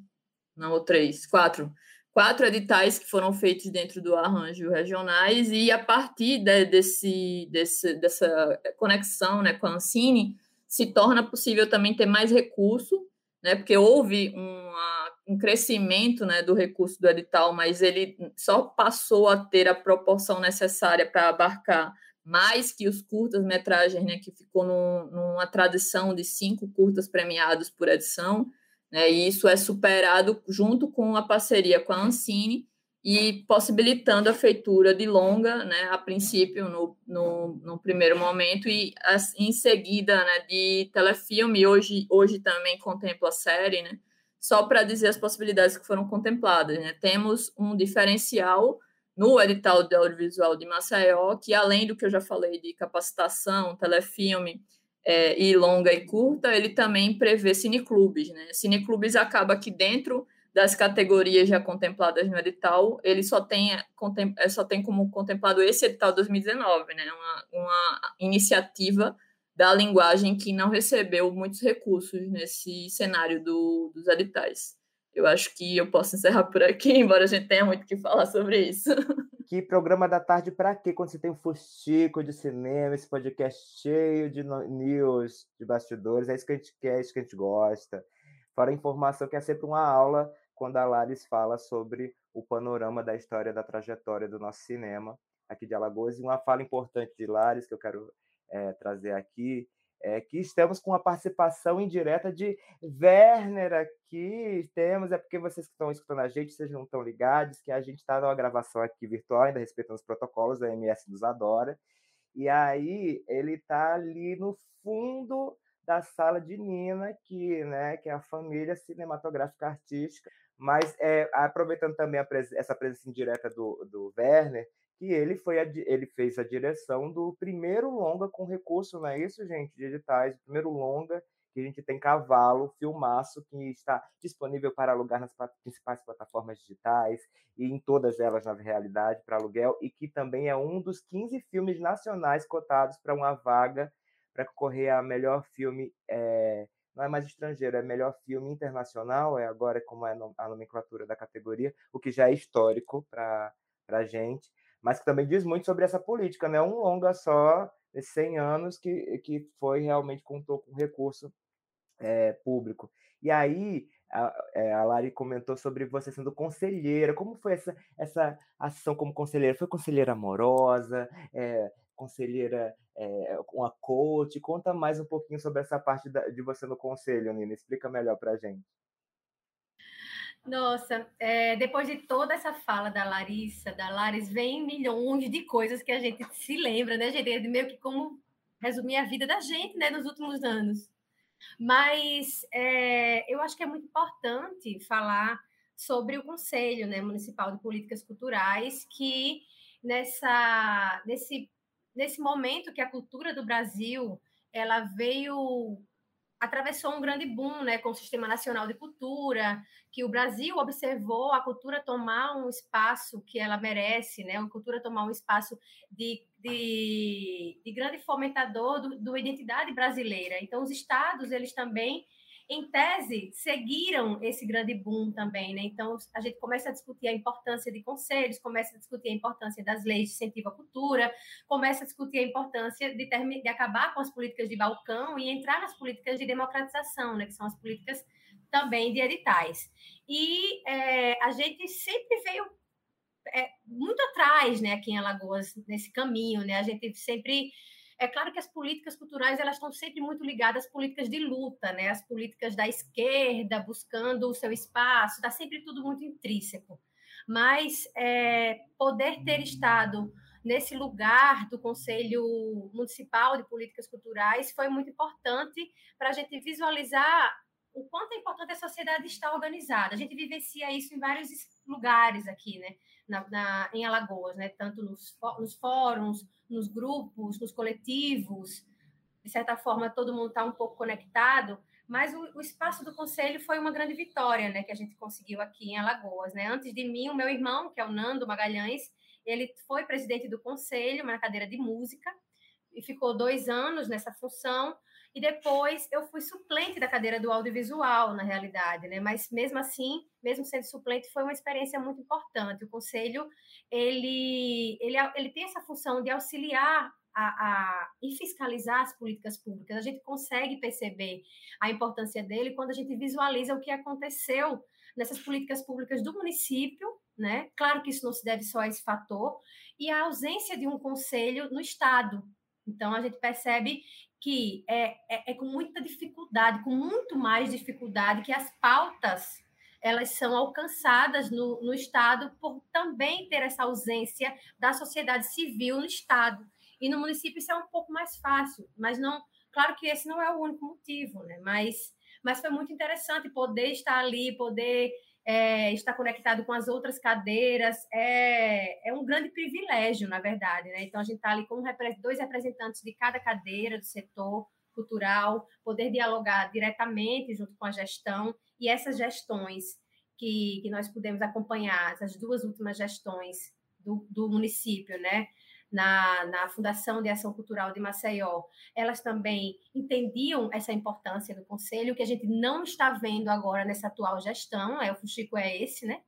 não três, quatro, quatro editais que foram feitos dentro do arranjo regionais e a partir de, desse, desse, dessa conexão né, com a Ancine, se torna possível também ter mais recurso, né, porque houve uma, um crescimento né, do recurso do edital, mas ele só passou a ter a proporção necessária para abarcar mais que os curtas-metragens, né, que ficou num, numa tradição de cinco curtas premiados por edição, né, e isso é superado junto com a parceria com a Ancine e possibilitando a feitura de longa, né, a princípio, no, no, no primeiro momento, e em seguida né, de telefilme, hoje, hoje também contempla a série, né, só para dizer as possibilidades que foram contempladas. Né, temos um diferencial no edital de audiovisual de Maceió, que além do que eu já falei de capacitação, telefilme é, e longa e curta, ele também prevê cineclubes. Né? Cineclubes acaba que dentro das categorias já contempladas no edital, ele só tem, é, só tem como contemplado esse edital 2019, né? uma, uma iniciativa da linguagem que não recebeu muitos recursos nesse cenário do, dos editais eu acho que eu posso encerrar por aqui, embora a gente tenha muito que falar sobre isso. Que programa da tarde para quê? Quando você tem um fustico de cinema, esse podcast cheio de news, de bastidores, é isso que a gente quer, é isso que a gente gosta. Fora a informação que é sempre uma aula quando a Laris fala sobre o panorama da história da trajetória do nosso cinema aqui de Alagoas. E uma fala importante de Laris que eu quero é, trazer aqui é, que estamos com a participação indireta de Werner aqui. Temos, é porque vocês que estão escutando a gente, vocês não estão ligados, que a gente está numa gravação aqui virtual, ainda respeitando os protocolos, a MS nos adora. E aí ele está ali no fundo da sala de Nina, que, né, que é a família cinematográfica artística. Mas é, aproveitando também pres essa presença indireta do, do Werner, que ele foi a, ele fez a direção do primeiro longa com recurso, não é isso, gente, de editais, o primeiro longa que a gente tem Cavalo, filmaço, que está disponível para alugar nas principais plataformas digitais e em todas elas, na realidade, para aluguel, e que também é um dos 15 filmes nacionais cotados para uma vaga para concorrer a melhor filme, é, não é mais estrangeiro, é melhor filme internacional, é agora como é a nomenclatura da categoria, o que já é histórico para a gente mas que também diz muito sobre essa política, né? Um longa só, esses 100 anos, que, que foi realmente contou com recurso é, público. E aí, a, é, a Lari comentou sobre você sendo conselheira. Como foi essa, essa ação como conselheira? Foi conselheira amorosa? É, conselheira, é, uma coach? Conta mais um pouquinho sobre essa parte da, de você no conselho, Nina. Explica melhor para gente. Nossa, é, depois de toda essa fala da Larissa, da Laris, vem milhões de coisas que a gente se lembra, né, gente? É meio que como resumir a vida da gente, né, nos últimos anos. Mas é, eu acho que é muito importante falar sobre o Conselho né, Municipal de Políticas Culturais, que nessa, nesse, nesse momento que a cultura do Brasil ela veio atravessou um grande boom né, com o Sistema Nacional de Cultura, que o Brasil observou a cultura tomar um espaço que ela merece, né, a cultura tomar um espaço de, de, de grande fomentador do, do identidade brasileira. Então, os estados, eles também em tese, seguiram esse grande boom também, né? Então, a gente começa a discutir a importância de conselhos, começa a discutir a importância das leis de incentivo à cultura, começa a discutir a importância de, de acabar com as políticas de balcão e entrar nas políticas de democratização, né? Que são as políticas também de editais. E é, a gente sempre veio é, muito atrás, né, aqui em Alagoas, nesse caminho, né? A gente sempre é claro que as políticas culturais elas estão sempre muito ligadas às políticas de luta, né? As políticas da esquerda buscando o seu espaço, está sempre tudo muito intrínseco. Mas é, poder ter estado nesse lugar do Conselho Municipal de Políticas Culturais foi muito importante para a gente visualizar o quanto é importante a sociedade estar organizada. A gente vivencia isso em vários lugares aqui, né? Na, na, em Alagoas, né? Tanto nos, nos fóruns, nos grupos, nos coletivos. De certa forma, todo mundo está um pouco conectado. Mas o, o, espaço do conselho foi uma grande vitória, né? Que a gente conseguiu aqui em Alagoas, né? Antes de mim, o meu irmão, que é o Nando Magalhães, ele foi presidente do conselho, na cadeira de música, e ficou dois anos nessa função. E depois eu fui suplente da cadeira do audiovisual, na realidade, né? Mas mesmo assim, mesmo sendo suplente, foi uma experiência muito importante. O conselho, ele, ele, ele tem essa função de auxiliar a, a, e fiscalizar as políticas públicas. A gente consegue perceber a importância dele quando a gente visualiza o que aconteceu nessas políticas públicas do município, né? Claro que isso não se deve só a esse fator, e a ausência de um conselho no Estado. Então, a gente percebe que é, é, é, com muita dificuldade, com muito mais dificuldade, que as pautas elas são alcançadas no, no Estado por também ter essa ausência da sociedade civil no Estado. E no município isso é um pouco mais fácil, mas não. Claro que esse não é o único motivo, né? Mas, mas foi muito interessante poder estar ali, poder é, estar conectado com as outras cadeiras, é, é um grande privilégio, na verdade. Né? Então, a gente está ali com dois representantes de cada cadeira do setor cultural, poder dialogar diretamente junto com a gestão e essas gestões que, que nós pudemos acompanhar, essas duas últimas gestões do, do município, né? Na, na Fundação de Ação Cultural de Maceió, elas também entendiam essa importância do conselho, que a gente não está vendo agora nessa atual gestão, é, o Chico é esse, né?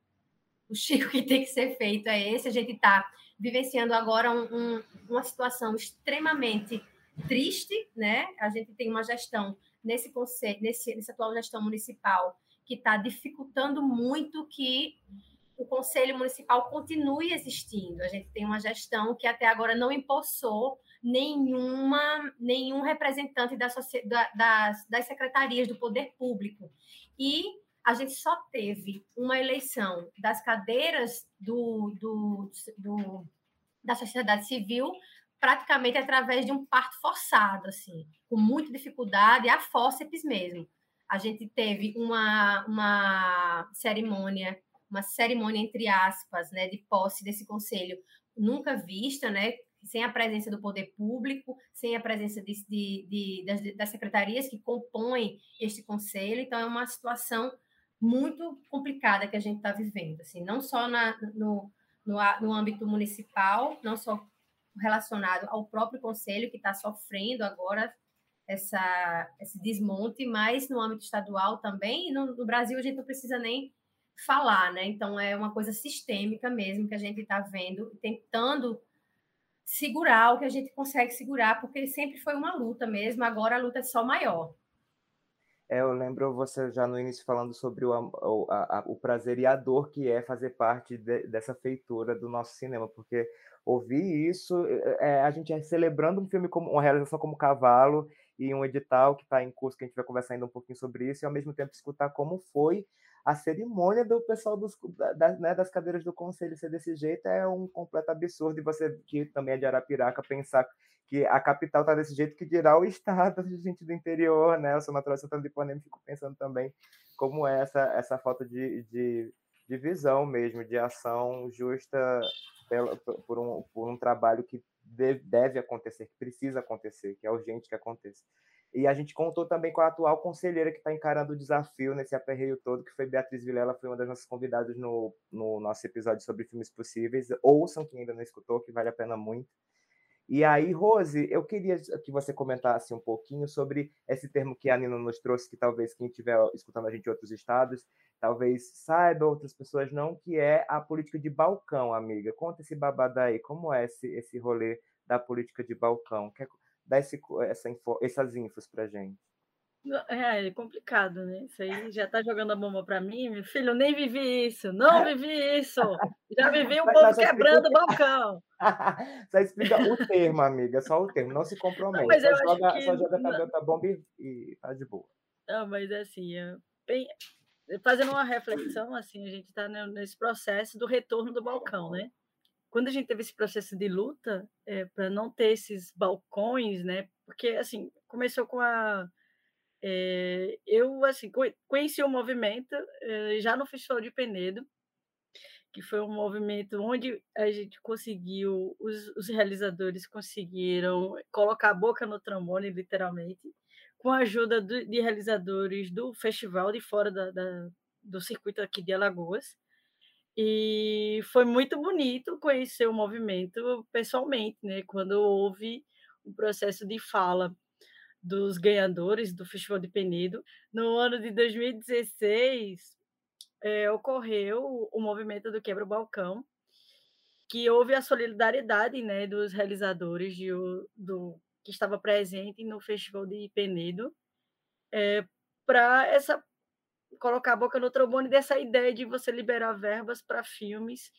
O Chico que tem que ser feito é esse, a gente está vivenciando agora um, um, uma situação extremamente triste, né? A gente tem uma gestão nesse conselho, nesse, nessa atual gestão municipal que está dificultando muito que o Conselho Municipal continue existindo. A gente tem uma gestão que até agora não impulsou nenhuma, nenhum representante da, das, das secretarias do poder público. E a gente só teve uma eleição das cadeiras do, do, do, da sociedade civil praticamente através de um parto forçado, assim, com muita dificuldade, a fórceps mesmo. A gente teve uma, uma cerimônia uma cerimônia, entre aspas, né, de posse desse conselho nunca vista, né, sem a presença do poder público, sem a presença de, de, de das, das, secretarias que compõem este conselho. Então, é uma situação muito complicada que a gente está vivendo, assim, não só na, no, no, no âmbito municipal, não só relacionado ao próprio conselho que está sofrendo agora essa, esse desmonte, mas no âmbito estadual também. E no, no Brasil a gente não precisa nem falar, né? Então é uma coisa sistêmica mesmo que a gente está vendo, tentando segurar o que a gente consegue segurar, porque sempre foi uma luta mesmo, agora a luta é só maior. É, eu lembro você já no início falando sobre o, o, a, o prazer e a dor que é fazer parte de, dessa feitura do nosso cinema, porque ouvir isso, é, é a gente é celebrando um filme como uma realização como Cavalo e um edital que está em curso, que a gente vai conversar ainda um pouquinho sobre isso, e ao mesmo tempo escutar como foi a cerimônia do pessoal dos, da, né, das cadeiras do conselho ser desse jeito é um completo absurdo. E você, que também é de Arapiraca, pensar que a capital está desse jeito, que dirá o estado de gente do interior, né? Eu sou natural Santana de Ipanema fico pensando também como é essa, essa falta de, de, de visão mesmo, de ação justa pela, por, um, por um trabalho que deve acontecer, que precisa acontecer, que é urgente que aconteça. E a gente contou também com a atual conselheira que está encarando o desafio nesse aperreio todo, que foi Beatriz Vilela, foi uma das nossas convidadas no, no nosso episódio sobre filmes possíveis. Ouçam, quem ainda não escutou, que vale a pena muito. E aí, Rose, eu queria que você comentasse um pouquinho sobre esse termo que a Nina nos trouxe, que talvez quem estiver escutando a gente em outros estados, talvez saiba, outras pessoas não, que é a política de balcão, amiga. Conta esse babado aí, como é esse, esse rolê da política de balcão? Quer dar esse, essa essas infos pra gente? É, é complicado, né? Isso aí já tá jogando a bomba para mim, meu filho. Eu nem vivi isso, não vivi isso. Já vivi o povo quebrando o balcão. Só explica o termo, amiga, só o termo, não se compromete. Não, mas só, joga, que... só joga tabela bomba e, e tá de boa. Não, mas assim, bem, fazendo uma reflexão, assim, a gente está nesse processo do retorno do balcão, né? Quando a gente teve esse processo de luta é, para não ter esses balcões, né? Porque assim começou com a é, eu assim conheci o movimento é, já no Festival de Penedo, que foi um movimento onde a gente conseguiu, os, os realizadores conseguiram colocar a boca no trombone, literalmente, com a ajuda de realizadores do festival de fora da, da, do circuito aqui de Alagoas. E foi muito bonito conhecer o movimento pessoalmente, né? quando houve o processo de fala dos ganhadores do Festival de Penedo. No ano de 2016, é, ocorreu o movimento do Quebra o Balcão, que houve a solidariedade né, dos realizadores de, do, que estava presente no Festival de Penedo é, para essa colocar a boca no trombone dessa ideia de você liberar verbas para filmes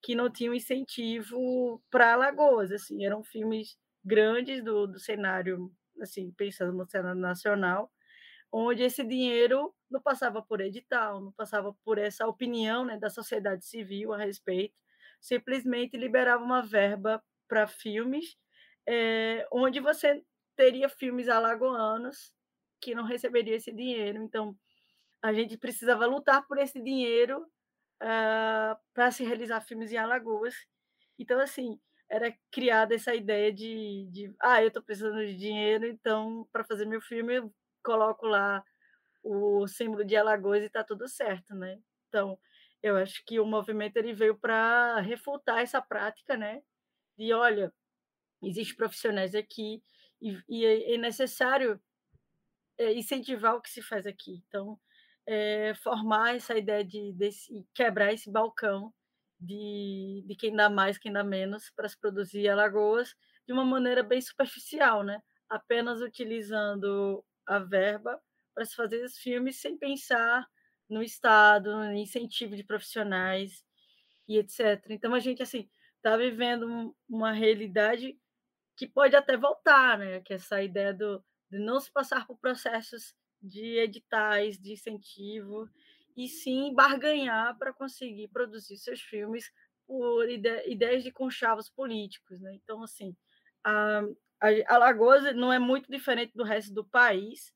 que não tinham incentivo para Alagoas, assim, eram filmes grandes do, do cenário assim, pensando no cenário nacional, onde esse dinheiro não passava por edital, não passava por essa opinião né, da sociedade civil a respeito, simplesmente liberava uma verba para filmes, é, onde você teria filmes alagoanos que não receberiam esse dinheiro. Então, a gente precisava lutar por esse dinheiro uh, ah, para se realizar filmes em Alagoas. Então, assim, era criada essa ideia de, de ah, eu estou precisando de dinheiro, então para fazer meu filme eu coloco lá o símbolo de Alagoas e está tudo certo, né? Então, eu acho que o movimento ele veio para refutar essa prática, né? De olha, existem profissionais aqui e, e é, é necessário é, incentivar o que se faz aqui. Então, é, formar essa ideia de, de quebrar esse balcão de, de quem dá mais, quem dá menos, para se produzir Alagoas de uma maneira bem superficial, né? apenas utilizando a verba para se fazer os filmes sem pensar no Estado, no incentivo de profissionais e etc. Então a gente assim está vivendo uma realidade que pode até voltar, né? Que é essa ideia do, de não se passar por processos de editais, de incentivo, e sim barganhar para conseguir produzir seus filmes por ide ideias de conchavos políticos. Né? Então, assim, a, a Alagoas não é muito diferente do resto do país.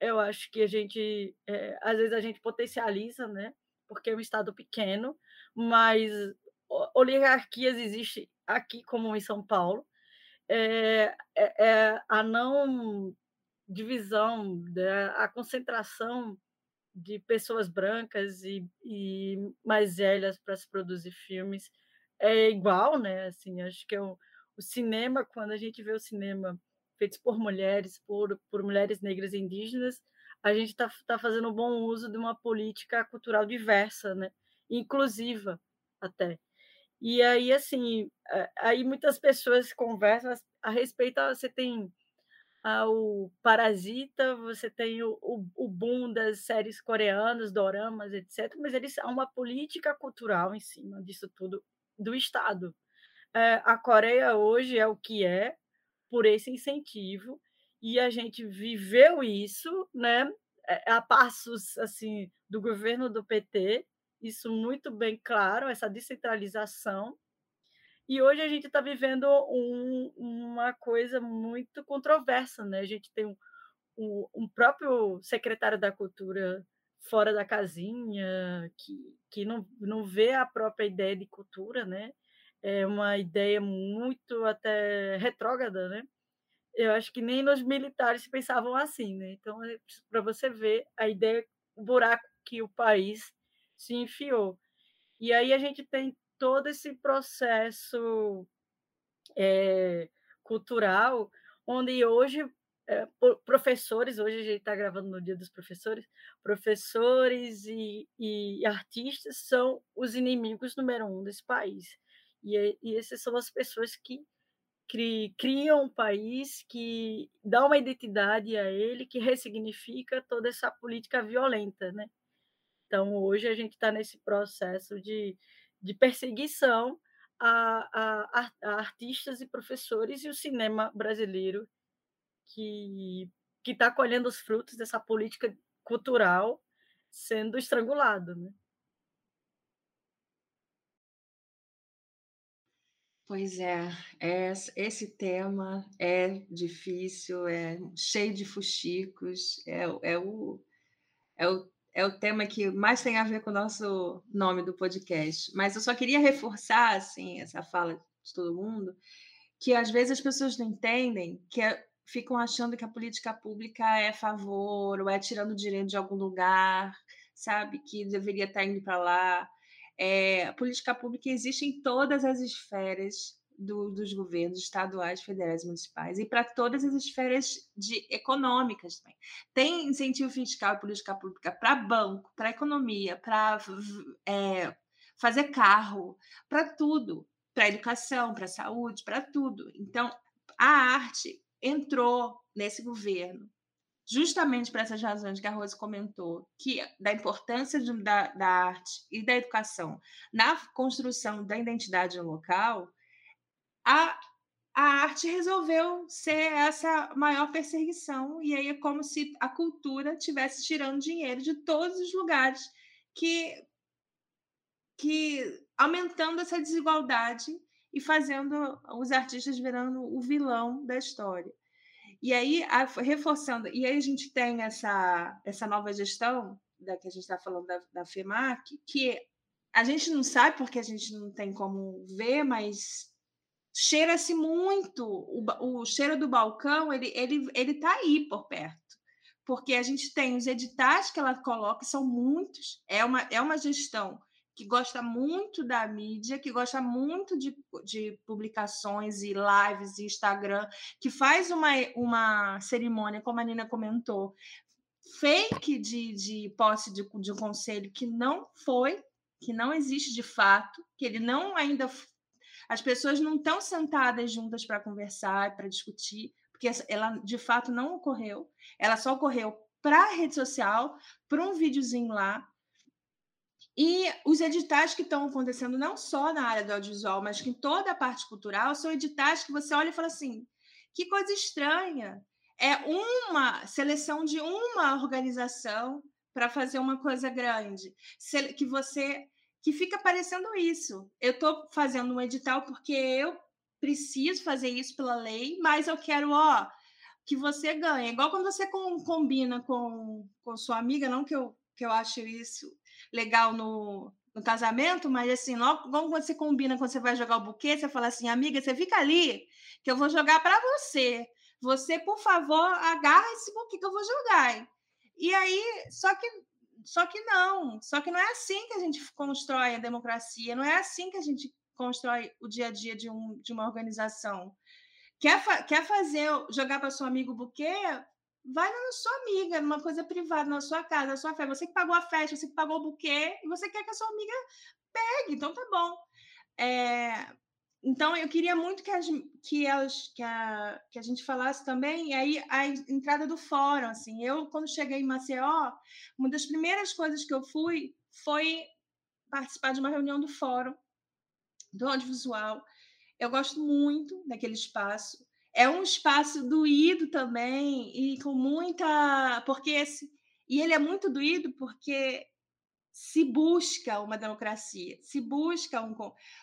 Eu acho que a gente, é, às vezes, a gente potencializa, né? porque é um estado pequeno, mas oligarquias existem aqui, como em São Paulo. É, é, é a não divisão, né? a concentração de pessoas brancas e, e mais velhas para se produzir filmes é igual, né? Assim, acho que é o, o cinema, quando a gente vê o cinema feito por mulheres, por, por mulheres negras e indígenas, a gente está tá fazendo um bom uso de uma política cultural diversa, né? inclusiva até. E aí, assim, aí muitas pessoas conversam a respeito, você tem ao Parasita, você tem o, o, o, boom das séries coreanas, doramas, etc. Mas eles há uma política cultural em cima disso tudo do Estado. É, a Coreia hoje é o que é por esse incentivo e a gente viveu isso, né? É, a passos assim do governo do PT, isso muito bem claro, essa descentralização e hoje a gente está vivendo um, uma coisa muito controversa, né? A gente tem um, um, um, próprio secretário da Cultura fora da casinha, que, que não, não vê a própria ideia de cultura, né? É uma ideia muito até retrógrada, né? Eu acho que nem nos militares pensavam assim, né? Então, é para você ver a ideia, o buraco que o país se enfiou. E aí a gente tem todo esse processo é, cultural, onde hoje é, professores, hoje a gente está gravando no Dia dos Professores, professores e, e, artistas são os inimigos número um desse país. E, e essas são as pessoas que cri, criam um país, que dá uma identidade a ele, que ressignifica toda essa política violenta. Né? Então, hoje a gente está nesse processo de, de perseguição a, a, a artistas e professores e o cinema brasileiro que que está colhendo os frutos dessa política cultural sendo estrangulado, né? Pois é, é, esse tema é difícil, é cheio de fuxicos, é, é, o, é, o, é o tema que mais tem a ver com o nosso nome do podcast. Mas eu só queria reforçar assim, essa fala de todo mundo, que às vezes as pessoas não entendem que é ficam achando que a política pública é favor ou é tirando dinheiro de algum lugar, sabe? Que deveria estar indo para lá. É, a política pública existe em todas as esferas do, dos governos estaduais, federais e municipais e para todas as esferas de, econômicas também. Tem incentivo fiscal e política pública para banco, para economia, para é, fazer carro, para tudo, para educação, para saúde, para tudo. Então, a arte entrou nesse governo justamente para essas razões que a Rose comentou, que da importância de, da, da arte e da educação na construção da identidade local, a, a arte resolveu ser essa maior perseguição, e aí é como se a cultura tivesse tirando dinheiro de todos os lugares que, que aumentando essa desigualdade e fazendo os artistas virando o vilão da história. E aí, a, reforçando, e aí a gente tem essa, essa nova gestão, da que a gente está falando da, da FEMAC, que a gente não sabe porque a gente não tem como ver, mas cheira-se muito. O, o cheiro do balcão, ele ele ele está aí por perto. Porque a gente tem os editais que ela coloca, são muitos, é uma, é uma gestão que gosta muito da mídia, que gosta muito de, de publicações e lives e Instagram, que faz uma, uma cerimônia, como a Nina comentou, fake de, de posse de, de um conselho que não foi, que não existe de fato, que ele não ainda. As pessoas não estão sentadas juntas para conversar, para discutir, porque ela de fato não ocorreu. Ela só ocorreu para a rede social, para um videozinho lá, e os editais que estão acontecendo não só na área do audiovisual, mas que em toda a parte cultural, são editais que você olha e fala assim: que coisa estranha. É uma seleção de uma organização para fazer uma coisa grande. Que você. Que fica parecendo isso. Eu estou fazendo um edital porque eu preciso fazer isso pela lei, mas eu quero, ó, que você ganhe. Igual quando você combina com, com sua amiga, não que eu, que eu acho isso legal no, no casamento, mas assim, logo como você combina quando você vai jogar o buquê, você fala assim, amiga, você fica ali, que eu vou jogar para você. Você, por favor, agarra esse buquê que eu vou jogar. E aí, só que só que não, só que não é assim que a gente constrói a democracia, não é assim que a gente constrói o dia a dia de, um, de uma organização. Quer, fa quer fazer, jogar para seu amigo buquê? vai na sua amiga, numa coisa privada, na sua casa, na sua festa. Você que pagou a festa, você que pagou o buquê, e você quer que a sua amiga pegue, então tá bom. É, então, eu queria muito que, as, que, elas, que, a, que a gente falasse também, e aí a entrada do fórum, assim, eu, quando cheguei em Maceió, uma das primeiras coisas que eu fui foi participar de uma reunião do fórum, do audiovisual. Eu gosto muito daquele espaço, é um espaço doído também e com muita porque esse, e ele é muito doído porque se busca uma democracia, se busca um,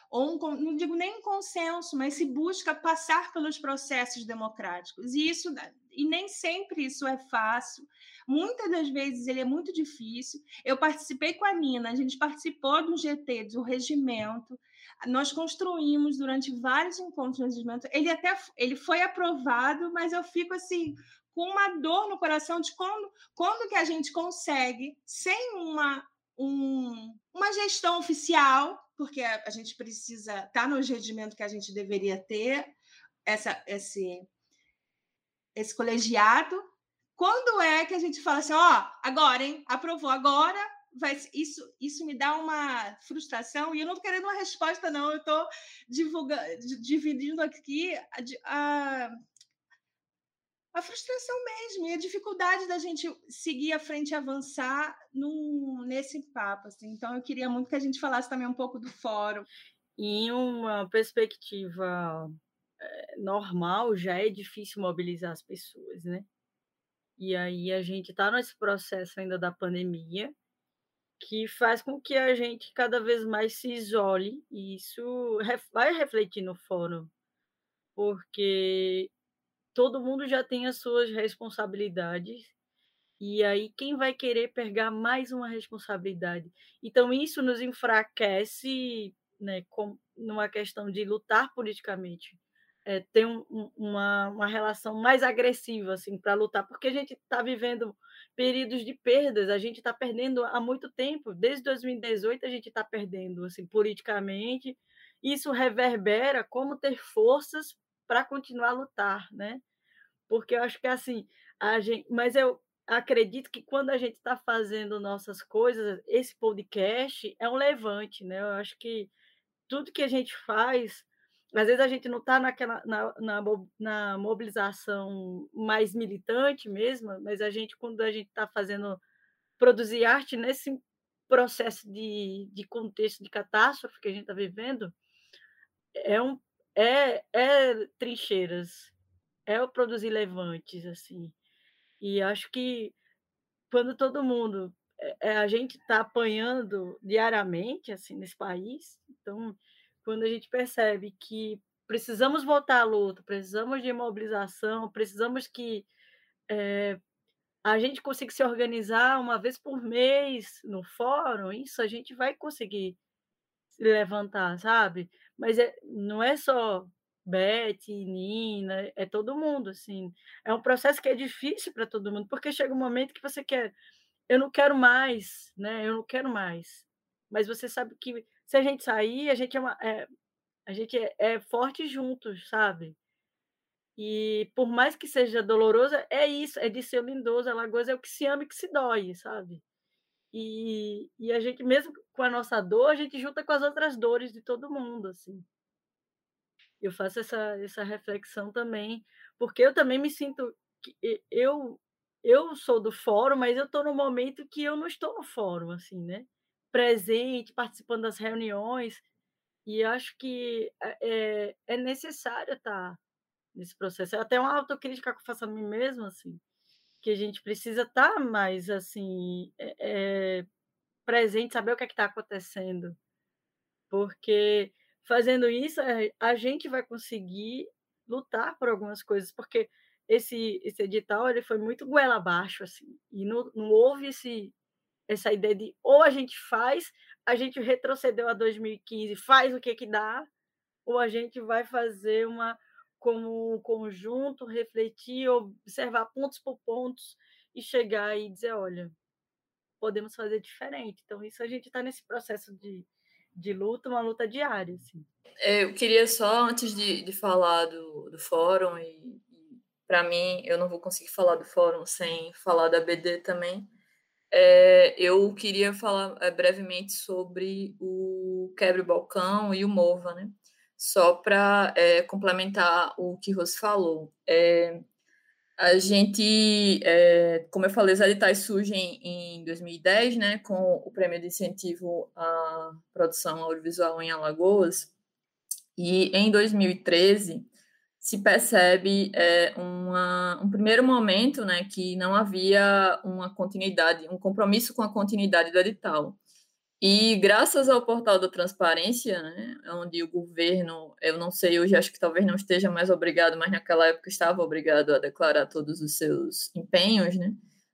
ou um não digo nem um consenso, mas se busca passar pelos processos democráticos. E isso e nem sempre isso é fácil. Muitas das vezes ele é muito difícil. Eu participei com a Nina, a gente participou do GT, do regimento, nós construímos durante vários encontros no regimento. Ele até ele foi aprovado, mas eu fico assim com uma dor no coração de quando, quando que a gente consegue, sem uma, um, uma gestão oficial, porque a, gente precisa estar tá no regimento que a gente deveria ter, essa, esse, esse colegiado, quando é que a gente fala assim, ó, agora, hein? Aprovou agora, vai, isso, isso me dá uma frustração, e eu não estou querendo uma resposta, não, eu estou dividindo aqui a, a, a, frustração mesmo, e a dificuldade da gente seguir à frente e avançar num, nesse papo. Assim. Então, eu queria muito que a gente falasse também um pouco do fórum. Em uma perspectiva é, normal, já é difícil mobilizar as pessoas, né? E aí a gente está nesse processo ainda da pandemia, que faz com que a gente cada vez mais se isole, e isso vai refletir no fórum, porque todo mundo já tem as suas responsabilidades, e aí quem vai querer pegar mais uma responsabilidade? Então isso nos enfraquece, né, com, numa questão de lutar politicamente é, ter um, uma, uma relação mais agressiva assim para lutar, porque a gente está vivendo períodos de perdas, a gente está perdendo há muito tempo, desde 2018 a gente está perdendo assim politicamente, isso reverbera como ter forças para continuar a lutar, né? Porque eu acho que assim a gente, mas eu acredito que quando a gente está fazendo nossas coisas, esse podcast é um levante, né? Eu acho que tudo que a gente faz às vezes a gente não está naquela na, na, na, mobilização mais militante mesmo, mas a gente, quando a gente está fazendo produzir arte nesse processo de, de contexto de catástrofe que a gente está vivendo, é um é, é trincheiras, é produzir levantes assim. E acho que quando todo mundo é, a gente está apanhando diariamente assim nesse país, então quando a gente percebe que precisamos voltar à luta, precisamos de mobilização, precisamos que é, a gente consiga se organizar uma vez por mês no fórum, isso a gente vai conseguir se levantar, sabe? Mas é, não é só Beth, Nina, é todo mundo, assim. É um processo que é difícil para todo mundo, porque chega um momento que você quer, eu não quero mais, né? Eu não quero mais. Mas você sabe que se a gente sair, a gente é, uma, é a gente é, é, forte juntos, sabe? E por mais que seja doloroso, é isso, é de ser lindoso, Alagoas é o que se ama e que se dói, sabe? E, e a gente, mesmo com a nossa dor, a gente junta com as outras dores de todo mundo, assim. Eu faço essa, essa reflexão também, porque eu também me sinto que eu eu sou do fórum, mas eu estou no momento que eu não estou no fórum, assim, né? presente, participando das reuniões, e acho que é, é necessário estar nesse processo. É até uma autocrítica que eu faço a mim mesma, assim, que a gente precisa estar mais, assim, é, é, presente, saber o que é está acontecendo, porque fazendo isso, a gente vai conseguir lutar por algumas coisas, porque esse, esse edital ele foi muito goela abaixo, assim, e não, não houve esse, essa ideia de ou a gente faz, a gente retrocedeu a 2015, faz o que que dá, ou a gente vai fazer uma como um conjunto, refletir, observar pontos por pontos e chegar e dizer, olha, podemos fazer diferente. Então, isso a gente está nesse processo de, de luta, uma luta diária. Assim. É, eu queria só, antes de, de falar do, do fórum, e, para mim, eu não vou conseguir falar do fórum sem falar da BD também, é, eu queria falar é, brevemente sobre o Quebre-Balcão e o Mova, né? Só para é, complementar o que Rose falou. É, a gente, é, como eu falei, os editais surgem em 2010, né, com o prêmio de incentivo à produção audiovisual em Alagoas, e em 2013 se percebe é, uma, um primeiro momento né, que não havia uma continuidade, um compromisso com a continuidade do edital. E graças ao portal da transparência, né, onde o governo, eu não sei, hoje acho que talvez não esteja mais obrigado, mas naquela época estava obrigado a declarar todos os seus empenhos, né,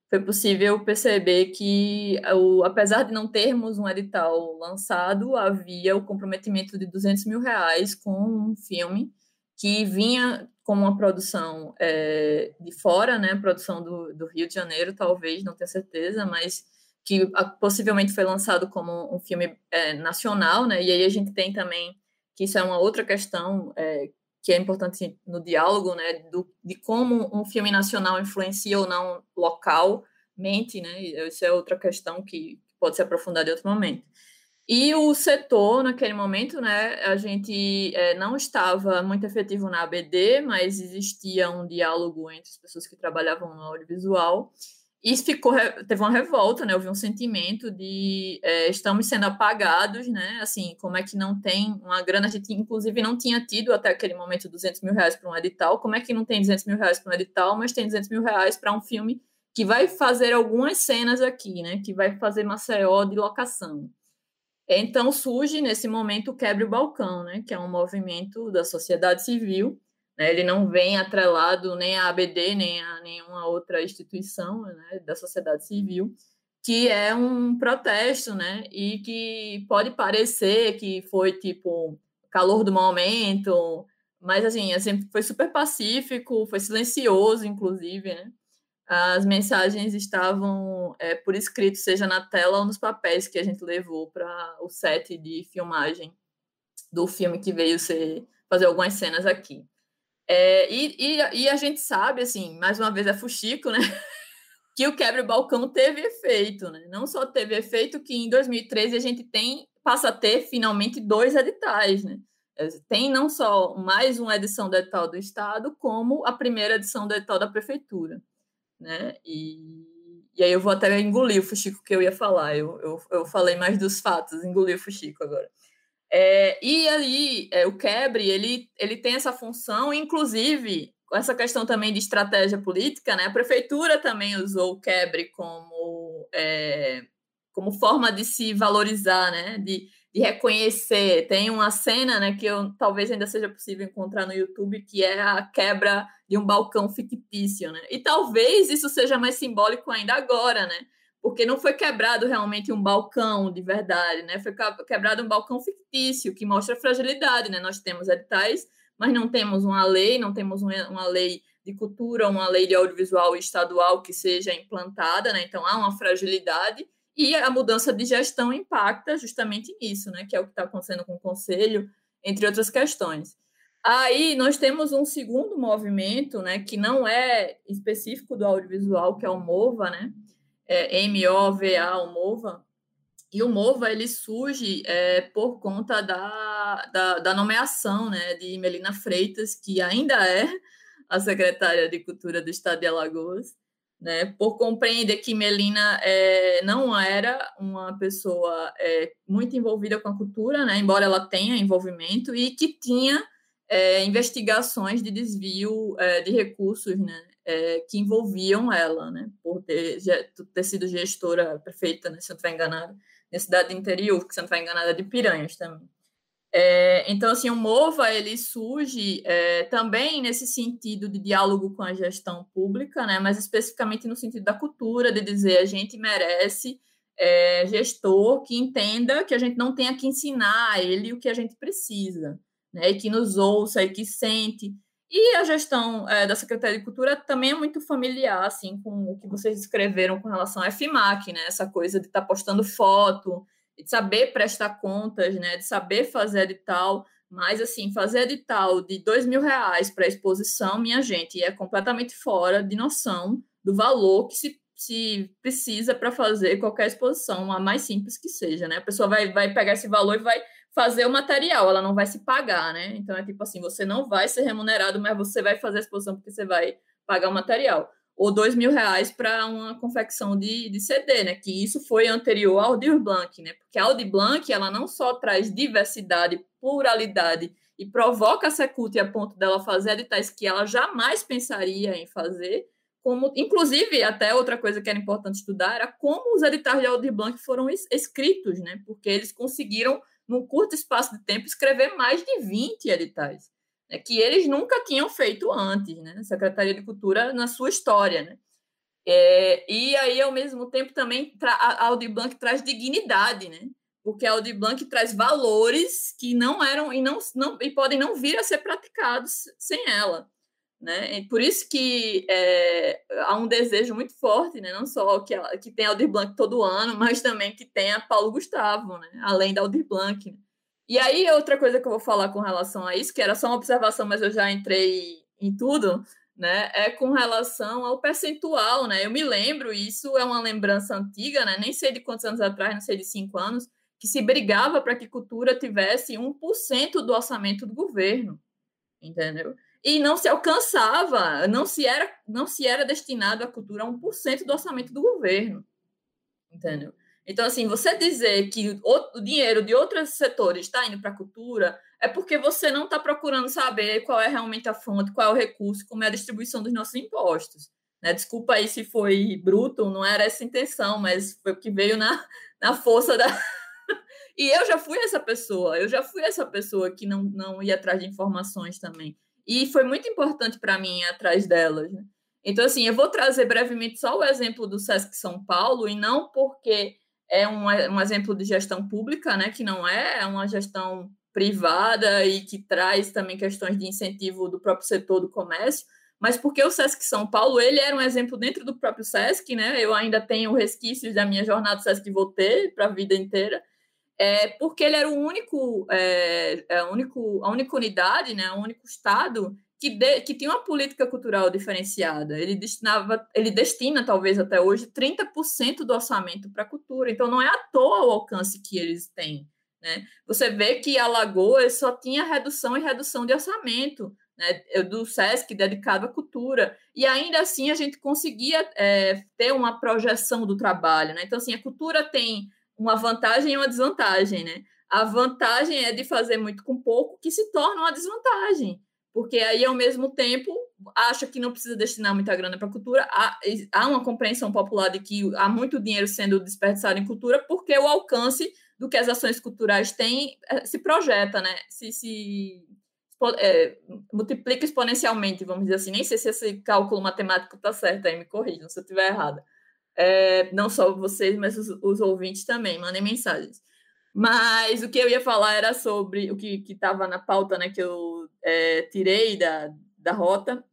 foi possível perceber que, apesar de não termos um edital lançado, havia o comprometimento de 200 mil reais com um filme que vinha com uma produção é, de fora, né, produção do, do, Rio de Janeiro, talvez, não tenho certeza, mas que possivelmente foi lançado como um filme é, nacional, né, e aí a gente tem também, que isso é uma outra questão é, que é importante no diálogo, né, do, de como um filme nacional influencia ou não localmente, né, isso é outra questão que pode ser aprofundada em outro momento. E o setor, naquele momento, né, a gente é, não estava muito efetivo na ABD, mas existia um diálogo entre as pessoas que trabalhavam no audiovisual, e ficou, teve uma revolta, né? Houve um sentimento de é, estamos sendo apagados, né? Assim, como é que não tem uma grana? A gente, inclusive, não tinha tido até aquele momento 200 mil reais para um edital. Como é que não tem 200 mil reais para um edital, mas tem 200 mil reais para um filme que vai fazer algumas cenas aqui, né? Que vai fazer Maceió de locação. Então surge nesse momento o Quebre o Balcão, né? Que é um movimento da sociedade civil né? Ele não vem atrelado nem à ABD, nem a nenhuma outra instituição né, da sociedade civil, que é um protesto, né? E que pode parecer que foi tipo calor do momento, mas assim, assim foi super pacífico, foi silencioso, inclusive, né? As mensagens estavam é, por escrito, seja na tela ou nos papéis que a gente levou para o set de filmagem do filme que veio ser fazer algumas cenas aqui. É, e, e, e, a gente sabe, assim, mais uma vez é fuxico, né? que o quebra-balcão teve efeito, né? Não só teve efeito que em 2013 a gente tem passa a ter finalmente dois editais, né? É, tem não só mais uma edição do edital do Estado, como a primeira edição do edital da Prefeitura, né? E, e aí eu vou até engolir o fuxico que eu ia falar. Eu, eu, eu falei mais dos fatos, engoli o fuxico agora. É, e aí, é, o Quebre, ele, ele tem essa função, inclusive, essa questão também de estratégia política, né? A prefeitura também usou o Quebre como, é, como forma de se valorizar, né? De, de reconhecer. Tem uma cena, né, que eu, talvez ainda seja possível encontrar no YouTube, que é a quebra de um balcão fictício, né? E talvez isso seja mais simbólico ainda agora, né? Porque não foi quebrado realmente um balcão de verdade, né? Foi quebrado um balcão fictício que mostra fragilidade, né? Nós temos editais, mas não temos uma lei, não temos uma lei de cultura, uma lei de audiovisual estadual que seja implantada, né? Então há uma fragilidade e a mudança de gestão impacta justamente nisso, né? Que é o que está acontecendo com o conselho, entre outras questões. Aí nós temos um segundo movimento, né? Que não é específico do audiovisual, que é o MOVA, né? É, M-O-V-A, o MOVA, e o MOVA ele surge é, por conta da, da, da, nomeação né, de Melina Freitas, que ainda é a secretária de Cultura do Estado de Alagoas, né, por compreender que Melina é, não era uma pessoa é, muito envolvida com a cultura, né, embora ela tenha envolvimento, e que tinha é, investigações de desvio é, de recursos né, é, que envolviam ela, né, por ter, ter sido gestora prefeita, né, se eu não enganada, na cidade do interior, que se eu não estiver enganada, de Piranhas também. É, então, assim, o MOVA, ele surge é, também nesse sentido de diálogo com a gestão pública, né, mas especificamente no sentido da cultura, de dizer a gente merece é, gestor que entenda que a gente não tenha que ensinar a ele o que a gente precisa, né, e que nos ouça e que sente e a gestão é, da Secretaria de Cultura também é muito familiar, assim, com o que vocês escreveram com relação à FMAC, né? Essa coisa de estar tá postando foto, de saber prestar contas, né? De saber fazer edital. Mas, assim, fazer edital de dois mil reais para exposição, minha gente, é completamente fora de noção do valor que se, se precisa para fazer qualquer exposição, a mais simples que seja, né? A pessoa vai, vai pegar esse valor e vai fazer o material, ela não vai se pagar, né? Então é tipo assim, você não vai ser remunerado, mas você vai fazer a exposição porque você vai pagar o material. Ou dois mil reais para uma confecção de, de CD, né? Que isso foi anterior ao Aldir Blanc, né? Porque a Aldir Blanc, ela não só traz diversidade, pluralidade e provoca a Secult a ponto dela fazer editais que ela jamais pensaria em fazer, como, inclusive, até outra coisa que era importante estudar era como os editais de Aldir Blanc foram escritos, né? Porque eles conseguiram num curto espaço de tempo, escrever mais de 20 editais, né, que eles nunca tinham feito antes, né, Secretaria de Cultura na sua história. Né? É, e aí, ao mesmo tempo, também a Audi Blanc traz dignidade, né? porque a Audi Blanc traz valores que não eram e, não, não, e podem não vir a ser praticados sem ela. Né? E por isso que é, há um desejo muito forte, né? não só que, que tem Aldir Blanc todo ano, mas também que tenha Paulo Gustavo, né? além da Aldir Blanc. Né? E aí, outra coisa que eu vou falar com relação a isso, que era só uma observação, mas eu já entrei em tudo, né? É com relação ao percentual, né? Eu me lembro, isso é uma lembrança antiga, né? Nem sei de quantos anos atrás, não sei de cinco anos, que se brigava para que cultura tivesse 1% do orçamento do governo, entendeu? E não se alcançava, não se era, não se era destinado à cultura a 1% do orçamento do governo, entendeu? Então, assim, você dizer que o dinheiro de outros setores está indo para a cultura é porque você não está procurando saber qual é realmente a fonte, qual é o recurso, como é a distribuição dos nossos impostos. Né? Desculpa aí se foi bruto, não era essa a intenção, mas foi o que veio na, na força da. e eu já fui essa pessoa, eu já fui essa pessoa que não, não ia atrás de informações também. E foi muito importante para mim ir atrás delas. Né? Então, assim, eu vou trazer brevemente só o exemplo do SESC São Paulo, e não porque é um, um exemplo de gestão pública, né, que não é, é uma gestão privada e que traz também questões de incentivo do próprio setor do comércio, mas porque o Sesc São Paulo, ele era um exemplo dentro do próprio Sesc, né? Eu ainda tenho resquícios da minha jornada Sesc Voltei para a vida inteira, é, porque ele era o único, é, é, único, a única unidade, né? O único estado que, de, que tinha uma política cultural diferenciada. Ele destinava, ele destina, talvez até hoje, 30% do orçamento para a cultura. Então, não é à toa o alcance que eles têm. Né? Você vê que Alagoas só tinha redução e redução de orçamento né, do SESC dedicado à cultura. E ainda assim a gente conseguia é, ter uma projeção do trabalho. Né? Então, assim, a cultura tem uma vantagem e uma desvantagem. Né? A vantagem é de fazer muito com pouco, que se torna uma desvantagem porque aí, ao mesmo tempo, acha que não precisa destinar muita grana para cultura. Há, há, uma compreensão popular de que há muito dinheiro sendo desperdiçado em cultura, porque o alcance do que as ações culturais têm eh, se projeta, né? Se, se é, multiplica exponencialmente, vamos dizer assim. Nem sei se esse cálculo matemático está certo, aí me corrijam se eu estiver errada. É, não só vocês, mas os, os ouvintes também, mandem mensagens. Mas o que eu ia falar era sobre o que estava na pauta, né, que eu é, tirei da, da rota,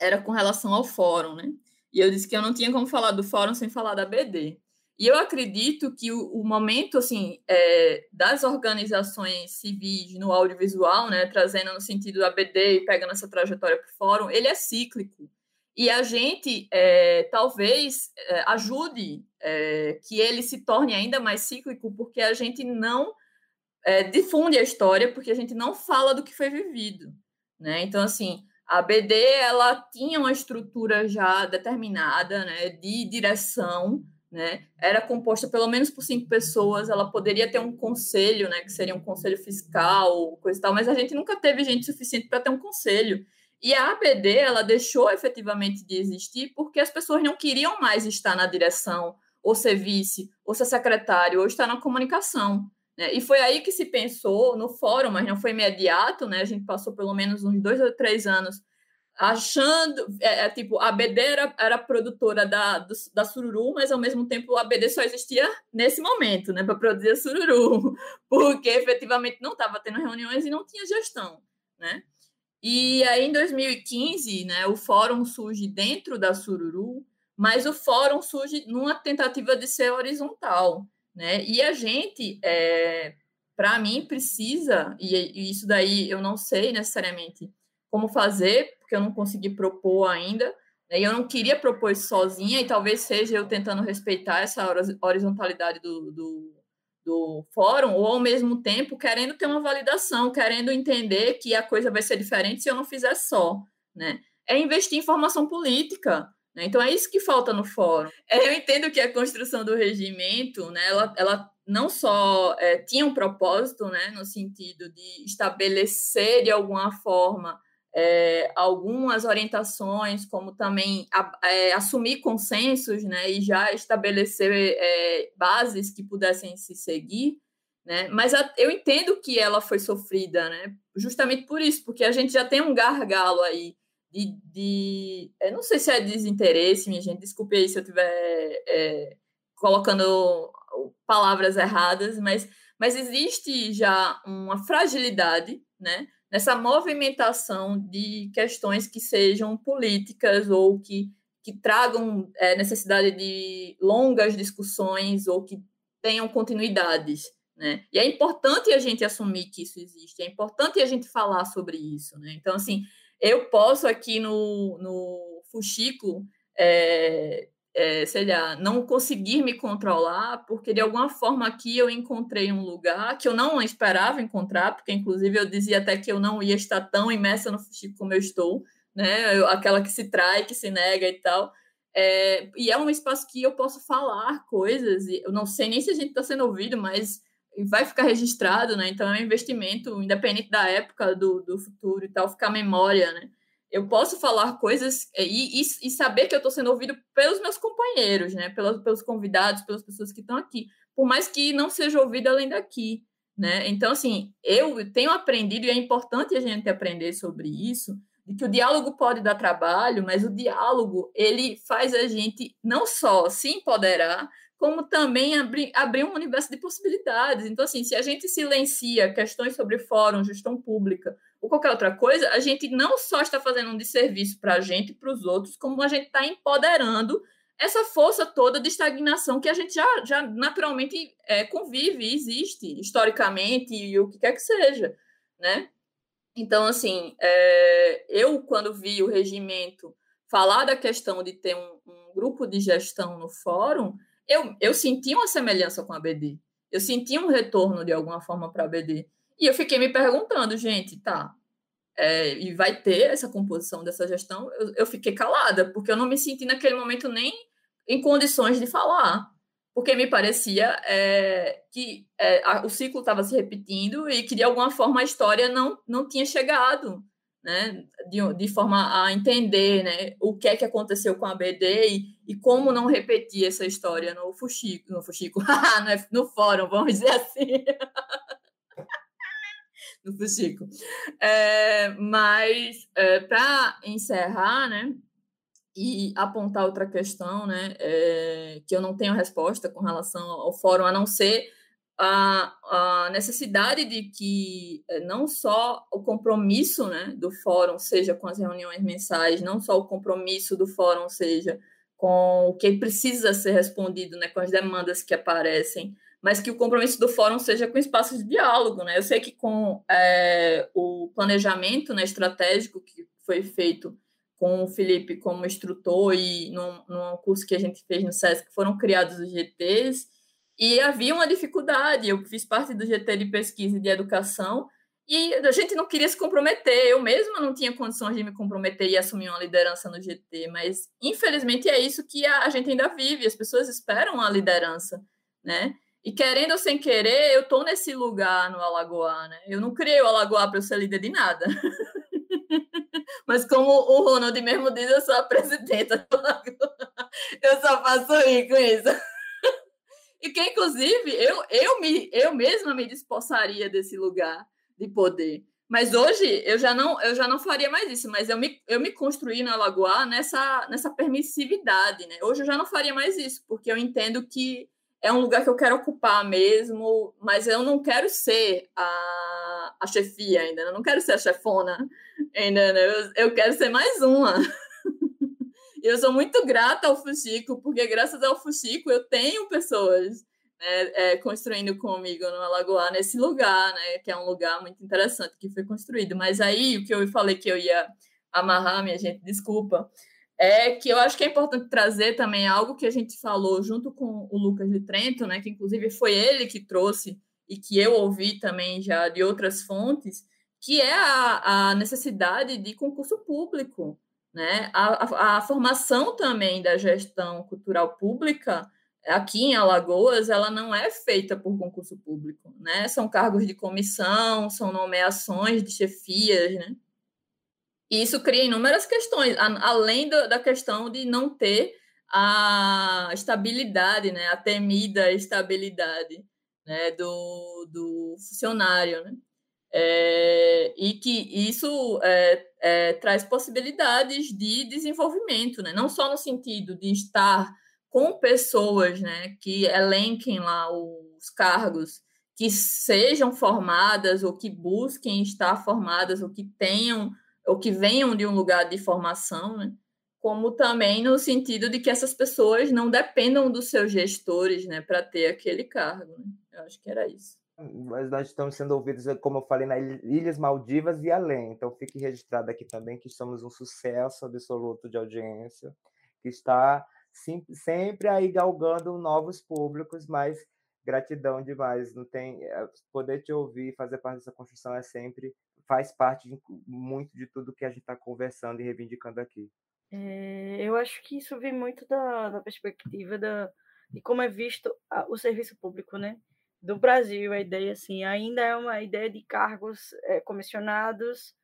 era com relação ao fórum, né? E eu disse que eu não tinha como falar do fórum sem falar da BD. E eu acredito que o, o momento, assim, é, das organizações civis no audiovisual, né, trazendo no sentido da BD e pegando essa trajetória para o fórum, ele é cíclico. E a gente é, talvez é, ajude é, que ele se torne ainda mais cíclico, porque a gente não difunde a história, porque a gente não fala do que foi vivido. Né? Então, assim, a BD ela tinha uma estrutura já determinada né, de direção, né? era composta pelo menos por cinco pessoas, ela poderia ter um conselho, né, que seria um conselho fiscal, coisa e tal, mas a gente nunca teve gente suficiente para ter um conselho. E a ABD ela deixou efetivamente de existir porque as pessoas não queriam mais estar na direção, ou ser vice, ou ser secretário, ou estar na comunicação. Né? E foi aí que se pensou no fórum, mas não foi imediato, né? A gente passou pelo menos uns dois ou três anos achando, é, é, tipo, a BD era, era produtora da, do, da Sururu, mas ao mesmo tempo a BD só existia nesse momento, né, para produzir a Sururu, porque efetivamente não estava tendo reuniões e não tinha gestão, né? E aí, em 2015, né, o fórum surge dentro da Sururu, mas o fórum surge numa tentativa de ser horizontal. Né? E a gente, é, para mim, precisa, e, e isso daí eu não sei necessariamente como fazer, porque eu não consegui propor ainda, né? e eu não queria propor isso sozinha, e talvez seja eu tentando respeitar essa horizontalidade do, do do fórum, ou ao mesmo tempo querendo ter uma validação, querendo entender que a coisa vai ser diferente se eu não fizer só, né? É investir em formação política, né? Então é isso que falta no fórum. É, eu entendo que a construção do regimento, né, ela, ela não só é, tinha um propósito, né, no sentido de estabelecer de alguma forma é, algumas orientações, como também a, é, assumir consensos né, e já estabelecer é, bases que pudessem se seguir. Né? Mas a, eu entendo que ela foi sofrida, né? justamente por isso, porque a gente já tem um gargalo aí de. de eu não sei se é desinteresse, minha gente, desculpe aí se eu estiver é, colocando palavras erradas, mas, mas existe já uma fragilidade, né? Nessa movimentação de questões que sejam políticas ou que, que tragam é, necessidade de longas discussões ou que tenham continuidades. Né? E é importante a gente assumir que isso existe, é importante a gente falar sobre isso. Né? Então, assim, eu posso aqui no, no Fuxico, é, é, sei lá, não conseguir me controlar, porque de alguma forma aqui eu encontrei um lugar que eu não esperava encontrar, porque inclusive eu dizia até que eu não ia estar tão imersa no Fuxico como eu estou, né? Eu, aquela que se trai, que se nega e tal. É, e é um espaço que eu posso falar coisas, e eu não sei nem se a gente está sendo ouvido, mas vai ficar registrado, né? Então é um investimento, independente da época, do, do futuro e tal, ficar memória, né? Eu posso falar coisas é, e, e, e saber que eu estou sendo ouvido pelos meus companheiros, né? Pelos, pelos convidados, pelas pessoas que estão aqui, por mais que não seja ouvido além daqui, né? Então, assim, eu tenho aprendido, e é importante a gente aprender sobre isso, de que o diálogo pode dar trabalho, mas o diálogo ele faz a gente não só se empoderar, como também abrir, abrir um universo de possibilidades. Então, assim, se a gente silencia questões sobre fórum, gestão pública ou qualquer outra coisa, a gente não só está fazendo um desserviço para a gente e para os outros, como a gente está empoderando essa força toda de estagnação que a gente já, já naturalmente é, convive, existe historicamente e o que quer que seja, né? Então, assim, é, eu, quando vi o regimento falar da questão de ter um, um, grupo de gestão no fórum, eu, eu senti uma semelhança com a BD. Eu senti um retorno, de alguma forma, para a BD. E eu fiquei me perguntando, gente, tá, é, e vai ter essa composição dessa gestão? Eu, eu fiquei calada, porque eu não me senti naquele momento nem em condições de falar porque me parecia é, que é, a, o ciclo estava se repetindo e que, de alguma forma, a história não, não tinha chegado né, de, de forma a entender né, o que é que aconteceu com a BD e, e como não repetir essa história no Fuxico, no Fuxico, é, no fórum, vamos dizer assim. no Fuxico. É, mas, é, para encerrar, né, e apontar outra questão, né, é, que eu não tenho resposta com relação ao fórum, a não ser a, a necessidade de que não só o compromisso né, do fórum seja com as reuniões mensais, não só o compromisso do fórum seja com o que precisa ser respondido, né, com as demandas que aparecem, mas que o compromisso do fórum seja com espaços de diálogo. Né? Eu sei que com é, o planejamento né, estratégico que foi feito com o Felipe como instrutor e num, num curso que a gente fez no SESC, foram criados os GTs, e havia uma dificuldade. Eu fiz parte do GT de pesquisa e de educação, e a gente não queria se comprometer. Eu mesma não tinha condições de me comprometer e assumir uma liderança no GT, mas infelizmente é isso que a gente ainda vive. As pessoas esperam a liderança, né? E querendo ou sem querer, eu estou nesse lugar no Alagoa, né? Eu não criei o Alagoa para eu ser líder de nada. Mas como o Ronald mesmo diz, eu sou a presidenta Eu só faço rir com isso. E que, inclusive, eu, eu, me, eu mesma me despossaria desse lugar de poder. Mas hoje eu já não, eu já não faria mais isso, mas eu me, eu me construí na Lagoa nessa, nessa permissividade, né? Hoje eu já não faria mais isso, porque eu entendo que é um lugar que eu quero ocupar mesmo, mas eu não quero ser a, a chefia ainda, eu não quero ser a chefona ainda, né? eu, eu quero ser mais uma. eu sou muito grata ao Fuxico, porque graças ao Fuxico eu tenho pessoas né, é, construindo comigo no Alagoa, nesse lugar, né, que é um lugar muito interessante que foi construído. Mas aí o que eu falei que eu ia amarrar, minha gente, desculpa, é que eu acho que é importante trazer também algo que a gente falou junto com o Lucas de Trento, né, que inclusive foi ele que trouxe e que eu ouvi também já de outras fontes, que é a, a necessidade de concurso público, né? A, a, a, formação também da gestão cultural pública aqui em Alagoas, ela não é feita por concurso público, né? São cargos de comissão, são nomeações de chefias, né? E isso cria inúmeras questões, além da questão de não ter a estabilidade, né, a temida estabilidade né, do, do funcionário. Né? É, e que isso é, é, traz possibilidades de desenvolvimento, né? não só no sentido de estar com pessoas né, que elenquem lá os cargos, que sejam formadas ou que busquem estar formadas ou que tenham ou que venham de um lugar de formação, né? como também no sentido de que essas pessoas não dependam dos seus gestores né, para ter aquele cargo. Né? Eu acho que era isso. mas nós estamos sendo ouvidos, como eu falei, nas Ilhas Maldivas e além. Então, fique registrado aqui também que somos um sucesso absoluto de audiência, que está sempre aí galgando novos públicos, mas gratidão demais. Não tem eh, poder te ouvir, fazer parte dessa construção é sempre faz parte de, muito de tudo que a gente está conversando e reivindicando aqui. É, eu acho que isso vem muito da, da perspectiva da, de como é visto a, o serviço público, né? Do Brasil, a ideia assim ainda é uma ideia de cargos é, comissionados.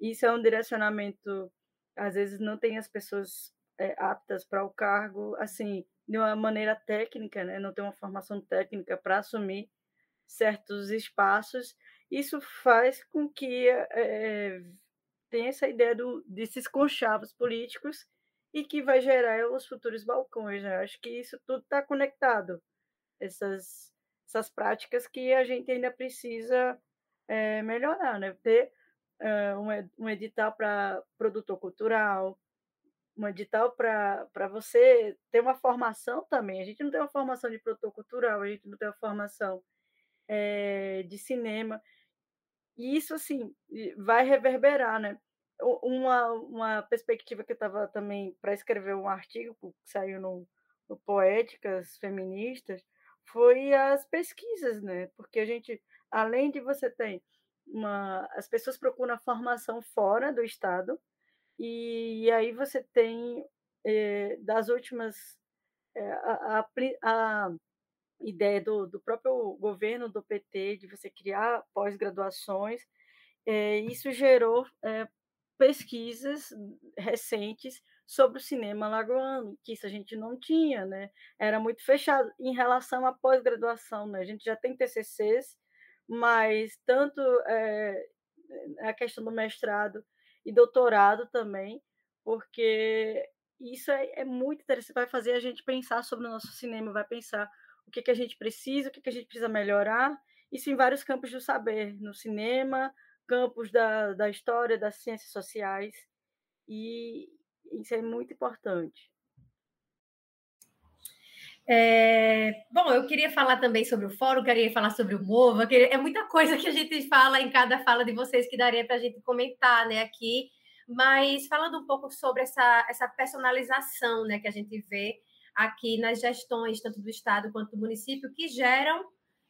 Isso é um direcionamento, às vezes não tem as pessoas é, aptas para o cargo, assim, de uma maneira técnica, né? Não tem uma formação técnica para assumir certos espaços. Isso faz com que é, tenha essa ideia do, desses conchavos políticos e que vai gerar os futuros balcões. Né? Acho que isso tudo está conectado. Essas, essas práticas que a gente ainda precisa é, melhorar, né? Ter uh, um, um edital para produtor cultural, um edital para você ter uma formação também. A gente não tem uma formação de produtor cultural, a gente não tem uma formação é, de cinema. E isso, assim, vai reverberar, né? Uma, uma perspectiva que eu estava também para escrever um artigo que saiu no, no Poéticas Feministas foi as pesquisas, né? Porque a gente, além de você ter uma... As pessoas procuram formação fora do Estado, e, aí você tem, eh, das últimas... Eh, a, a, a ideia do, do próprio governo do PT de você criar pós-graduações, é, isso gerou é, pesquisas recentes sobre o cinema lagoano, que isso a gente não tinha, né? Era muito fechado em relação à pós-graduação, né? A gente já tem TCCs, mas tanto é, a questão do mestrado e doutorado também, porque isso é, é muito interessante, vai fazer a gente pensar sobre o nosso cinema, vai pensar o que, que a gente precisa, o que, que a gente precisa melhorar, isso em vários campos do saber, no cinema, campos da, da história, das ciências sociais, e isso é muito importante. É, bom, eu queria falar também sobre o fórum, queria falar sobre o MOVA, queria, é muita coisa que a gente fala em cada fala de vocês que daria para a gente comentar né, aqui, mas falando um pouco sobre essa, essa personalização né, que a gente vê aqui nas gestões, tanto do Estado quanto do município, que geram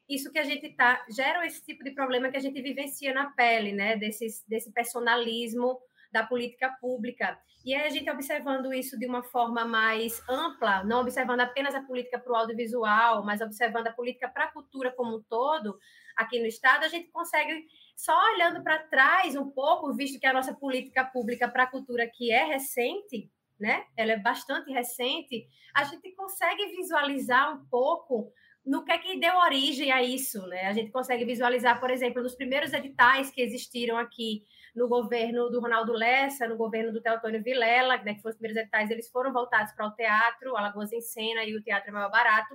isso que a gente tá, geram esse tipo de problema que a gente vivencia na pele, né? Desse, desse personalismo da política pública. E aí a gente observando isso de uma forma mais ampla, não observando apenas a política para o audiovisual, mas observando a política para a cultura como um todo, aqui no Estado, a gente consegue, só olhando para trás um pouco, visto que a nossa política pública para a cultura, que é recente, né? Ela é bastante recente. A gente consegue visualizar um pouco no que é que deu origem a isso, né? A gente consegue visualizar, por exemplo, nos primeiros editais que existiram aqui no governo do Ronaldo Lessa, no governo do Teotônio Vilela, né, que foram os primeiros editais, eles foram voltados para o teatro, Alagoas em Cena e o Teatro é Mais Barato.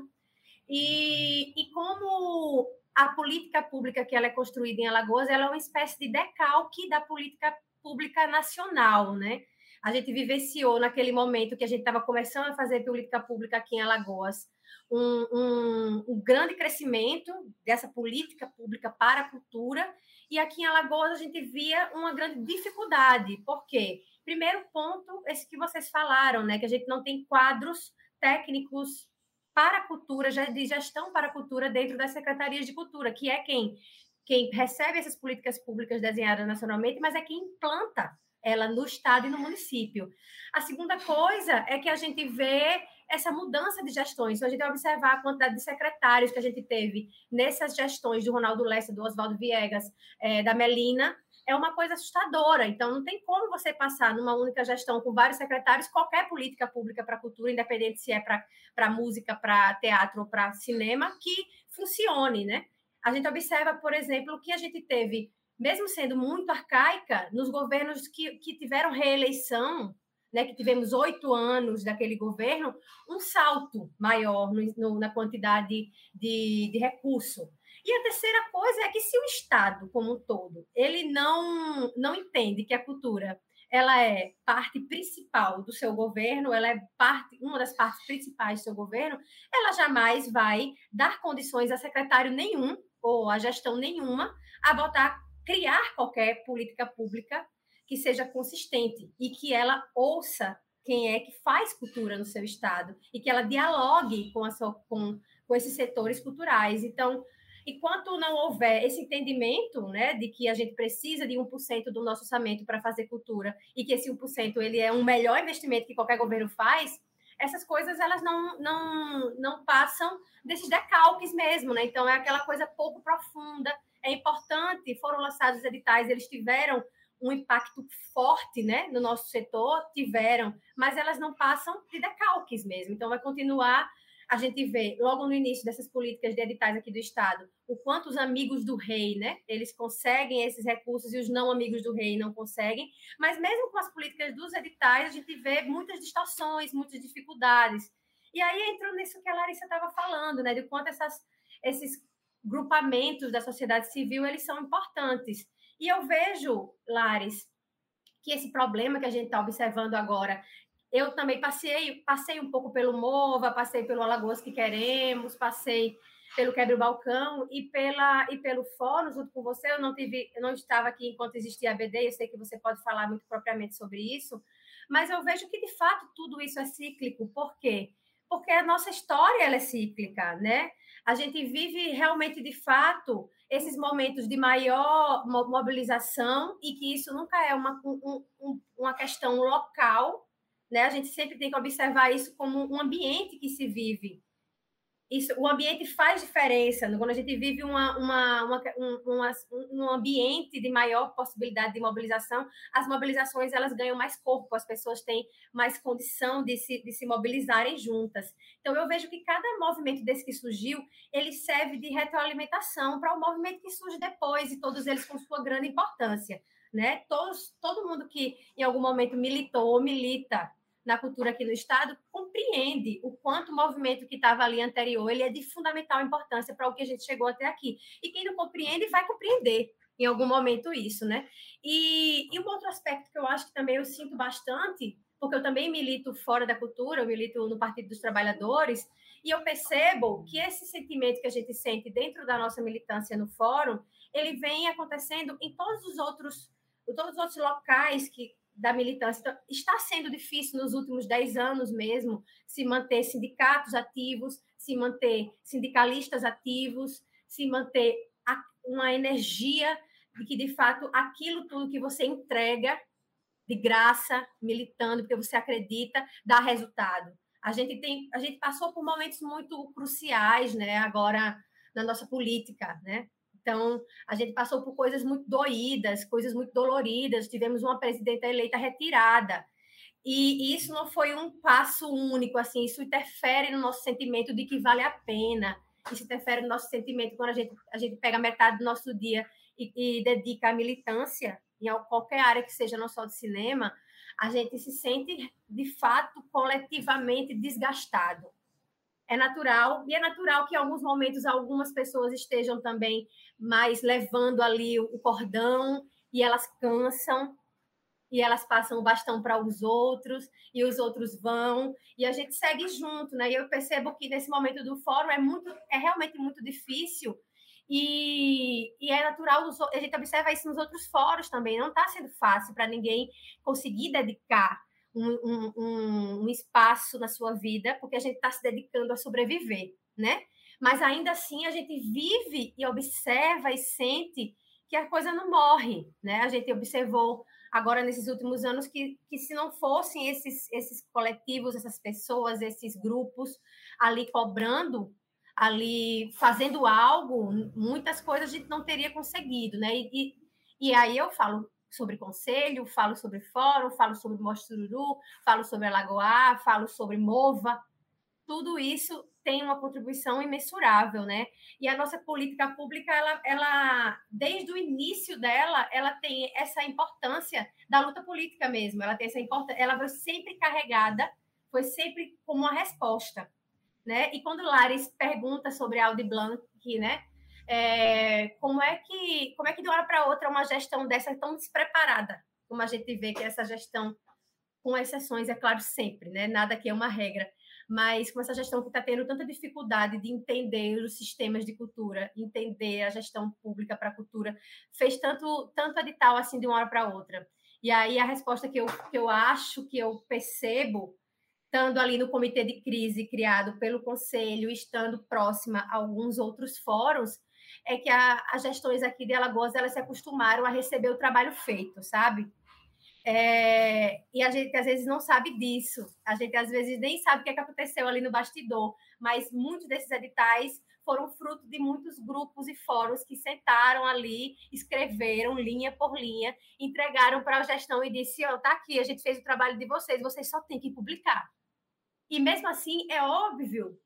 E, e como a política pública que ela é construída em Alagoas, ela é uma espécie de decalque da política pública nacional, né? A gente vivenciou naquele momento que a gente estava começando a fazer política pública aqui em Alagoas, um, um, um, grande crescimento dessa política pública para a cultura, e aqui em Alagoas a gente via uma grande dificuldade. Por quê? Primeiro ponto, esse que vocês falaram, né, que a gente não tem quadros técnicos para a cultura, de gestão para a cultura dentro das secretarias de cultura, que é quem, quem recebe essas políticas públicas desenhadas nacionalmente, mas é quem implanta ela no estado e no município. A segunda coisa é que a gente vê essa mudança de gestões. A gente observar a quantidade de secretários que a gente teve nessas gestões do Ronaldo Lessa, do Oswaldo Viegas, é, da Melina, é uma coisa assustadora. Então, não tem como você passar numa única gestão com vários secretários qualquer política pública para cultura, independente se é para música, para teatro ou para cinema, que funcione, né? A gente observa, por exemplo, que a gente teve mesmo sendo muito arcaica, nos governos que, que tiveram reeleição, né, que tivemos oito anos daquele governo, um salto maior no, no, na quantidade de, de recurso. E a terceira coisa é que se o Estado, como um todo, ele não, não entende que a cultura ela é parte principal do seu governo, ela é parte, uma das partes principais do seu governo, ela jamais vai dar condições a secretário nenhum ou a gestão nenhuma a botar, criar qualquer política pública que seja consistente e que ela ouça quem é que faz cultura no seu estado e que ela dialogue com, a sua, com, com esses setores culturais. Então, enquanto não houver esse entendimento né, de que a gente precisa de 1% do nosso orçamento para fazer cultura e que esse 1% ele é um melhor investimento que qualquer governo faz, essas coisas elas não, não, não passam desses decalques mesmo, né? Então é aquela coisa pouco profunda. É importante, foram lançados editais, eles tiveram um impacto forte né, no nosso setor, tiveram, mas elas não passam de decalques mesmo. Então, vai continuar a gente vê logo no início dessas políticas de editais aqui do Estado, o quanto os amigos do rei, né, eles conseguem esses recursos e os não amigos do rei não conseguem, mas mesmo com as políticas dos editais, a gente vê muitas distorções, muitas dificuldades. E aí entrou nisso que a Larissa estava falando, né, de quanto essas, esses grupamentos da sociedade civil, eles são importantes. E eu vejo, Lares, que esse problema que a gente está observando agora eu também passei, passei um pouco pelo Mova, passei pelo Alagoas que Queremos, passei pelo Quebra o Balcão e, pela, e pelo Fórum, junto com você. Eu não, tive, eu não estava aqui enquanto existia a BD, eu sei que você pode falar muito propriamente sobre isso, mas eu vejo que, de fato, tudo isso é cíclico. Por quê? Porque a nossa história ela é cíclica, né? A gente vive realmente, de fato, esses momentos de maior mobilização e que isso nunca é uma, um, uma questão local, né? A gente sempre tem que observar isso como um ambiente que se vive. Isso, o ambiente faz diferença. Quando a gente vive uma, uma, uma, uma, um ambiente de maior possibilidade de mobilização, as mobilizações elas ganham mais corpo, as pessoas têm mais condição de se, de se mobilizarem juntas. Então, eu vejo que cada movimento desse que surgiu, ele serve de retroalimentação para o movimento que surge depois, e todos eles com sua grande importância. Né? Todos, todo mundo que em algum momento militou ou milita na cultura aqui no estado compreende o quanto o movimento que estava ali anterior ele é de fundamental importância para o que a gente chegou até aqui. E quem não compreende vai compreender em algum momento isso, né? E, e um outro aspecto que eu acho que também eu sinto bastante, porque eu também milito fora da cultura, eu milito no Partido dos Trabalhadores, e eu percebo que esse sentimento que a gente sente dentro da nossa militância no fórum, ele vem acontecendo em todos os outros, todos os outros locais que da militância. Então, está sendo difícil nos últimos dez anos mesmo se manter sindicatos ativos, se manter sindicalistas ativos, se manter uma energia de que, de fato, aquilo tudo que você entrega de graça, militando, porque você acredita, dá resultado. A gente tem, a gente passou por momentos muito cruciais, né? Agora na nossa política, né? Então, a gente passou por coisas muito doídas, coisas muito doloridas. Tivemos uma presidenta eleita retirada. E isso não foi um passo único, assim, isso interfere no nosso sentimento de que vale a pena. Isso interfere no nosso sentimento quando a gente, a gente pega metade do nosso dia e, e dedica à militância, em qualquer área que seja, não só de cinema, a gente se sente, de fato, coletivamente desgastado é natural, e é natural que em alguns momentos algumas pessoas estejam também mais levando ali o cordão e elas cansam e elas passam o bastão para os outros e os outros vão e a gente segue junto, né? E eu percebo que nesse momento do fórum é muito, é realmente muito difícil e, e é natural a gente observa isso nos outros fóruns também. Não está sendo fácil para ninguém conseguir dedicar um, um, um espaço na sua vida, porque a gente está se dedicando a sobreviver, né? Mas ainda assim a gente vive e observa e sente que a coisa não morre, né? A gente observou agora nesses últimos anos que, que se não fossem esses, esses coletivos, essas pessoas, esses grupos ali cobrando, ali fazendo algo, muitas coisas a gente não teria conseguido, né? E, e, e aí eu falo, sobre conselho, falo sobre fórum, falo sobre Mostruru, falo sobre Alagoá, falo sobre Mova. Tudo isso tem uma contribuição imensurável, né? E a nossa política pública, ela, ela, desde o início dela, ela tem essa importância da luta política mesmo. Ela tem essa importância, ela foi sempre carregada, foi sempre como uma resposta, né? E quando Lares pergunta sobre Audi Blanc, né? É, como é que como é que de uma hora para outra uma gestão dessa é tão despreparada, como a gente vê que essa gestão, com exceções, é claro, sempre, né? Nada aqui é uma regra, mas com essa gestão que está tendo tanta dificuldade de entender os sistemas de cultura, entender a gestão pública para a cultura, fez tanto, tanto edital assim de uma hora para outra. E aí a resposta que eu, que eu acho, que eu percebo, estando ali no comitê de crise criado pelo conselho, estando próxima a alguns outros fóruns, é que a, as gestões aqui de Alagoas elas se acostumaram a receber o trabalho feito, sabe? É, e a gente às vezes não sabe disso, a gente às vezes nem sabe o que, é que aconteceu ali no bastidor, mas muitos desses editais foram fruto de muitos grupos e fóruns que sentaram ali, escreveram linha por linha, entregaram para a gestão e disse: Ó, oh, tá aqui, a gente fez o trabalho de vocês, vocês só têm que publicar. E mesmo assim, é óbvio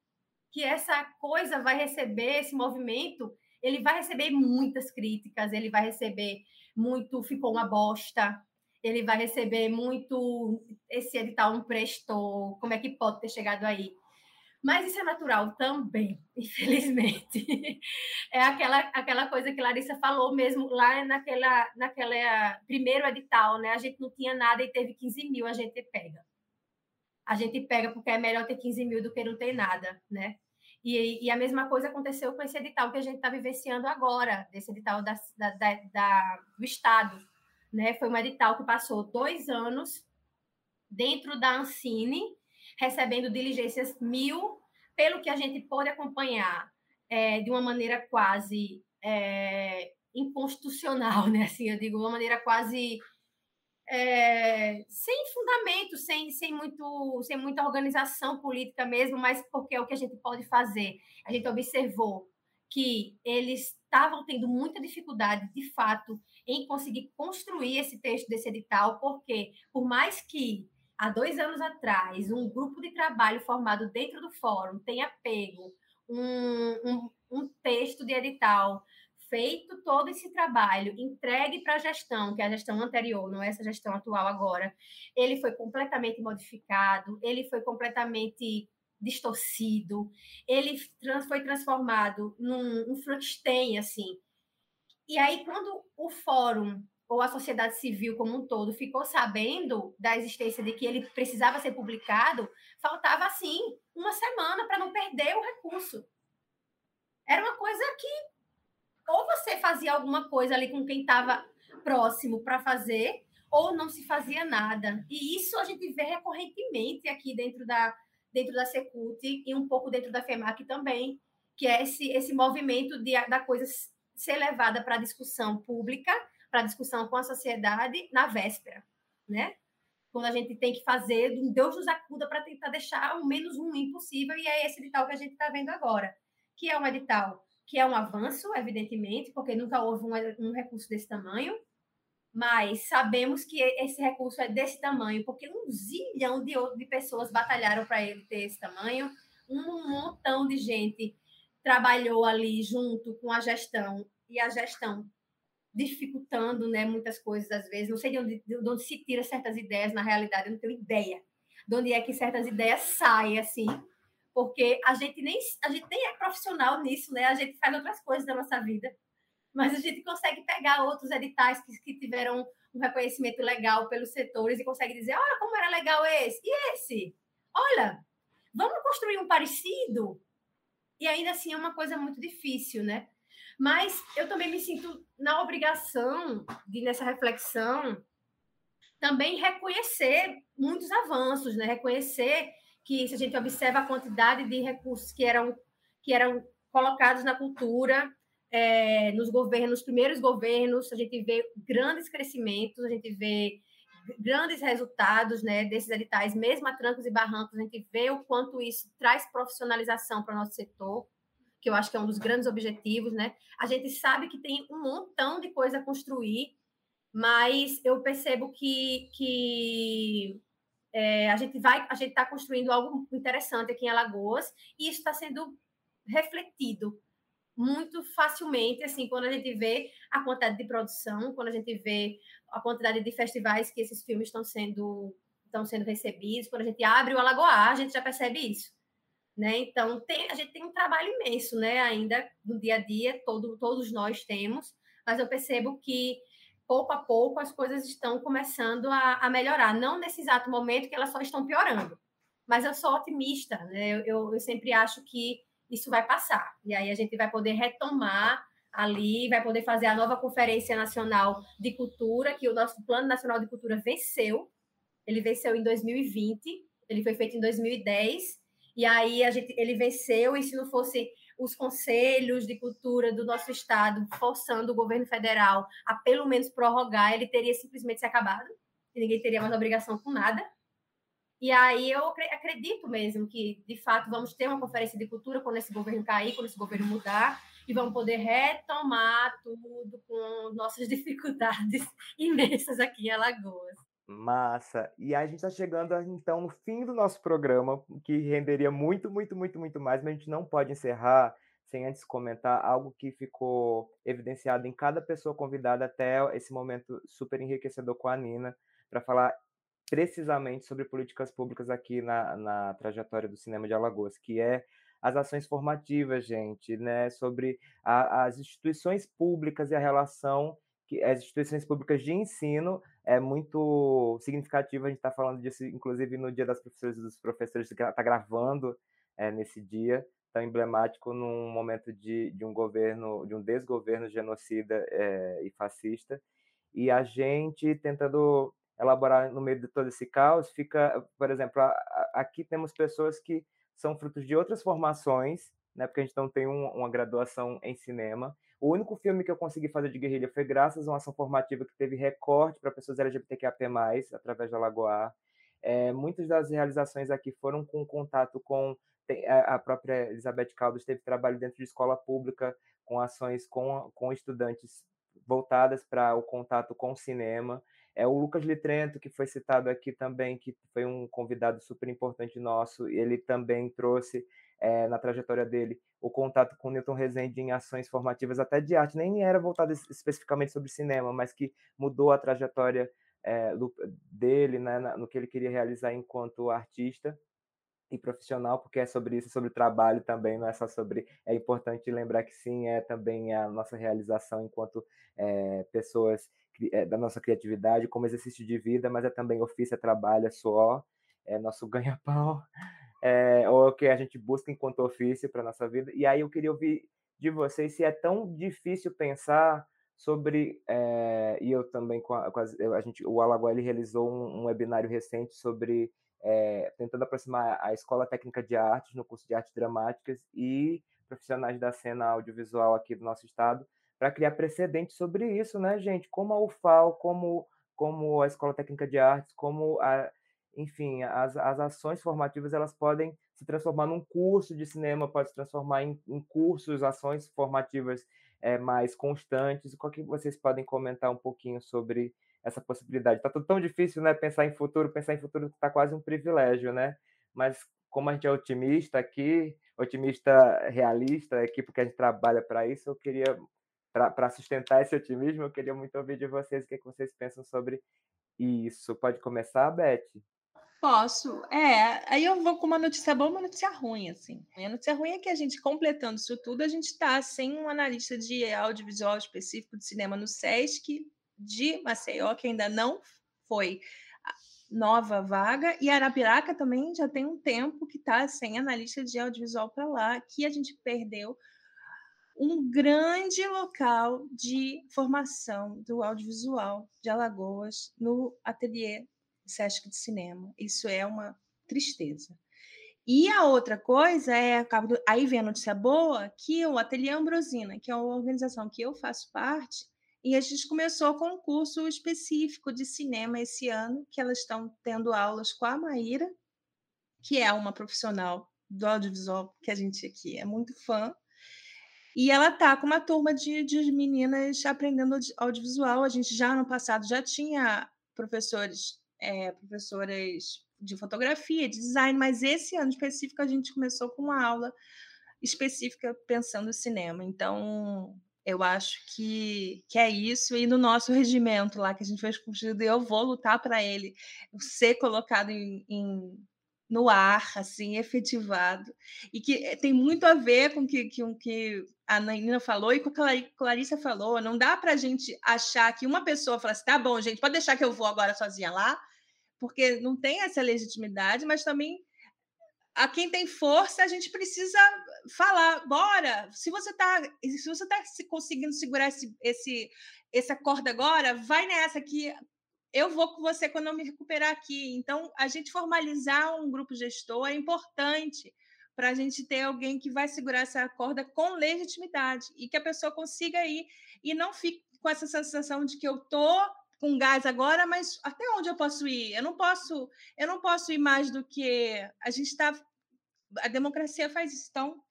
que essa coisa vai receber, esse movimento, ele vai receber muitas críticas, ele vai receber muito, ficou uma bosta, ele vai receber muito esse edital não prestou, como é que pode ter chegado aí? Mas isso é natural também, infelizmente. É aquela, aquela coisa que Larissa falou mesmo lá naquela, naquela primeiro edital, né? A gente não tinha nada e teve 15 mil, a gente pega. A gente pega porque é melhor ter 15 mil do que não ter nada, né? E, e a mesma coisa aconteceu com esse edital que a gente está vivenciando agora, desse edital da, da, da, do Estado né? Foi um edital que passou dois anos dentro da Ancine, recebendo diligências mil, pelo que a gente pôde acompanhar é, de uma maneira quase é, inconstitucional, né? Assim, eu digo, uma maneira quase é, sem fundamento, sem, sem, muito, sem muita organização política mesmo, mas porque é o que a gente pode fazer. A gente observou que eles estavam tendo muita dificuldade, de fato, em conseguir construir esse texto desse edital, porque, por mais que há dois anos atrás um grupo de trabalho formado dentro do fórum tenha pego um, um, um texto de edital feito todo esse trabalho, entregue para a gestão, que é a gestão anterior, não é essa gestão atual agora, ele foi completamente modificado, ele foi completamente distorcido, ele trans, foi transformado num um Frankenstein, assim. E aí, quando o fórum ou a sociedade civil como um todo ficou sabendo da existência de que ele precisava ser publicado, faltava, assim, uma semana para não perder o recurso. Era uma coisa que ou você fazia alguma coisa ali com quem estava próximo para fazer, ou não se fazia nada. E isso a gente vê recorrentemente aqui dentro da, dentro da Secult e um pouco dentro da FEMAC também, que é esse, esse movimento de, da coisa ser levada para discussão pública, para discussão com a sociedade na véspera, né? Quando a gente tem que fazer Deus nos acuda para tentar deixar o menos ruim possível, e é esse edital que a gente está vendo agora, que é um edital que é um avanço, evidentemente, porque nunca houve um, um recurso desse tamanho, mas sabemos que esse recurso é desse tamanho, porque um zilhão de, de pessoas batalharam para ele ter esse tamanho, um montão de gente trabalhou ali junto com a gestão, e a gestão dificultando né, muitas coisas às vezes. Não sei de onde, de onde se tira certas ideias, na realidade, eu não tenho ideia de onde é que certas ideias saem, assim, porque a gente nem, a gente nem é profissional nisso, né? A gente faz outras coisas da nossa vida mas a gente consegue pegar outros editais que, que tiveram um reconhecimento legal pelos setores e consegue dizer, olha como era legal esse, e esse? Olha, vamos construir um parecido? E ainda assim é uma coisa muito difícil, né? Mas eu também me sinto na obrigação de, nessa reflexão, também reconhecer muitos avanços, né? Reconhecer que, se a gente observa a quantidade de recursos que eram, que eram colocados na cultura, é, nos governos, nos primeiros governos, a gente vê grandes crescimentos, a gente vê grandes resultados né, desses editais, mesmo a trancos e barrancos, a gente vê o quanto isso traz profissionalização para o nosso setor, que eu acho que é um dos grandes objetivos, né? A gente sabe que tem um montão de coisa a construir, mas eu percebo que, que é, a gente vai, a gente está construindo algo interessante aqui em Alagoas e isso está sendo refletido muito facilmente, assim, quando a gente vê a quantidade de produção, quando a gente vê a quantidade de festivais que esses filmes estão sendo estão sendo recebidos, quando a gente abre o Alagoá, a gente já percebe isso, né? Então, tem, a gente tem um trabalho imenso, né, ainda no dia a dia, todo, todos nós temos, mas eu percebo que pouco a pouco as coisas estão começando a, a, melhorar. Não nesse exato momento que elas só estão piorando. Mas eu sou otimista, né? eu, eu, eu sempre acho que isso vai passar. E aí a gente vai poder retomar ali, vai poder fazer a nova Conferência Nacional de Cultura, que o nosso Plano Nacional de Cultura venceu. Ele venceu em 2020, ele foi feito em 2010, e aí a gente, ele venceu, e se não fosse os conselhos de cultura do nosso estado forçando o governo federal a pelo menos prorrogar, ele teria simplesmente se acabado, e ninguém teria mais obrigação com nada. E aí eu acredito mesmo que, de fato, vamos ter uma conferência de cultura quando esse governo cair, quando esse governo mudar, e vamos poder retomar tudo com nossas dificuldades imensas aqui em Alagoas. Massa. E a gente está chegando, então, no fim do nosso programa, que renderia muito, muito, muito, muito mais, mas a gente não pode encerrar sem antes comentar algo que ficou evidenciado em cada pessoa convidada até esse momento super enriquecedor com a Nina, para falar precisamente sobre políticas públicas aqui na, na trajetória do cinema de Alagoas, que é as ações formativas, gente, né? Sobre a, as instituições públicas e a relação que as instituições públicas de ensino é muito significativo. A gente está falando disso, inclusive, no Dia das Professoras e dos Professores, que está gravando é, nesse dia tão emblemático num momento de, de um governo, de um desgoverno genocida é, e fascista. E a gente tentando elaborar no meio de todo esse caos, fica, por exemplo, a, a, aqui temos pessoas que são frutos de outras formações, né? Porque a gente não tem um, uma graduação em cinema. O único filme que eu consegui fazer de guerrilha foi graças a uma ação formativa que teve recorte para pessoas LGBTQAP+, através da Lagoa. É, muitas das realizações aqui foram com contato com a própria Elizabeth Caldas teve trabalho dentro de escola pública com ações com, com estudantes voltadas para o contato com o cinema. É o Lucas Litrento, que foi citado aqui também, que foi um convidado super importante nosso, ele também trouxe é, na trajetória dele o contato com Newton Rezende em ações formativas até de arte, nem era voltado especificamente sobre cinema, mas que mudou a trajetória é, dele né, no que ele queria realizar enquanto artista e profissional, porque é sobre isso, sobre trabalho também, não é só sobre. É importante lembrar que sim, é também a nossa realização enquanto é, pessoas é, da nossa criatividade, como exercício de vida, mas é também ofício, é trabalho, é suor, é nosso ganha-pão, é, ou o que a gente busca enquanto ofício para nossa vida. E aí eu queria ouvir de vocês se é tão difícil pensar sobre é, e eu também com a, com a, gente o Alagoa ele realizou um, um webinário recente sobre é, tentando aproximar a escola técnica de artes no curso de artes dramáticas e profissionais da cena audiovisual aqui do nosso estado para criar precedentes sobre isso, né, gente? Como a UFAL, como, como a Escola Técnica de Artes, como a, enfim, as, as ações formativas elas podem se transformar num curso de cinema, pode se transformar em, em cursos, ações formativas é, mais constantes. Qual que vocês podem comentar um pouquinho sobre essa possibilidade? Está tudo tão difícil, né? Pensar em futuro, pensar em futuro está quase um privilégio, né? Mas como a gente é otimista aqui, otimista realista aqui, porque a gente trabalha para isso, eu queria para sustentar esse otimismo, eu queria muito ouvir de vocês o que, é que vocês pensam sobre isso. Pode começar, Beth? Posso. É, aí eu vou com uma notícia boa uma notícia ruim, assim. A notícia ruim é que a gente, completando isso tudo, a gente está sem um analista de audiovisual específico de cinema no SESC de Maceió, que ainda não foi nova vaga, e Arapiraca também já tem um tempo que está sem analista de audiovisual para lá, que a gente perdeu um grande local de formação do audiovisual de Alagoas no ateliê Sesc de Cinema. Isso é uma tristeza. E a outra coisa é, aí vem a notícia boa, que o Ateliê Ambrosina, que é uma organização que eu faço parte, e a gente começou com um curso específico de cinema esse ano, que elas estão tendo aulas com a Maíra, que é uma profissional do audiovisual que a gente aqui é muito fã, e ela tá com uma turma de, de meninas aprendendo audiovisual. A gente já no passado já tinha professores, é, professoras de fotografia, de design, mas esse ano específico a gente começou com uma aula específica pensando no cinema. Então, eu acho que, que é isso. E no nosso regimento lá que a gente fez com o eu vou lutar para ele ser colocado em, em no ar, assim, efetivado, e que eh, tem muito a ver com que, o que a Nina falou e com o que a Clarissa falou. Não dá para a gente achar que uma pessoa fala assim, tá bom, gente, pode deixar que eu vou agora sozinha lá, porque não tem essa legitimidade, mas também a quem tem força, a gente precisa falar, bora. Se você está se você tá conseguindo segurar esse, esse, essa corda agora, vai nessa que eu vou com você quando eu me recuperar aqui. Então, a gente formalizar um grupo gestor é importante para a gente ter alguém que vai segurar essa corda com legitimidade e que a pessoa consiga ir e não fique com essa sensação de que eu tô com gás agora, mas até onde eu posso ir? Eu não posso, eu não posso ir mais do que a gente está. A democracia faz isso. Então,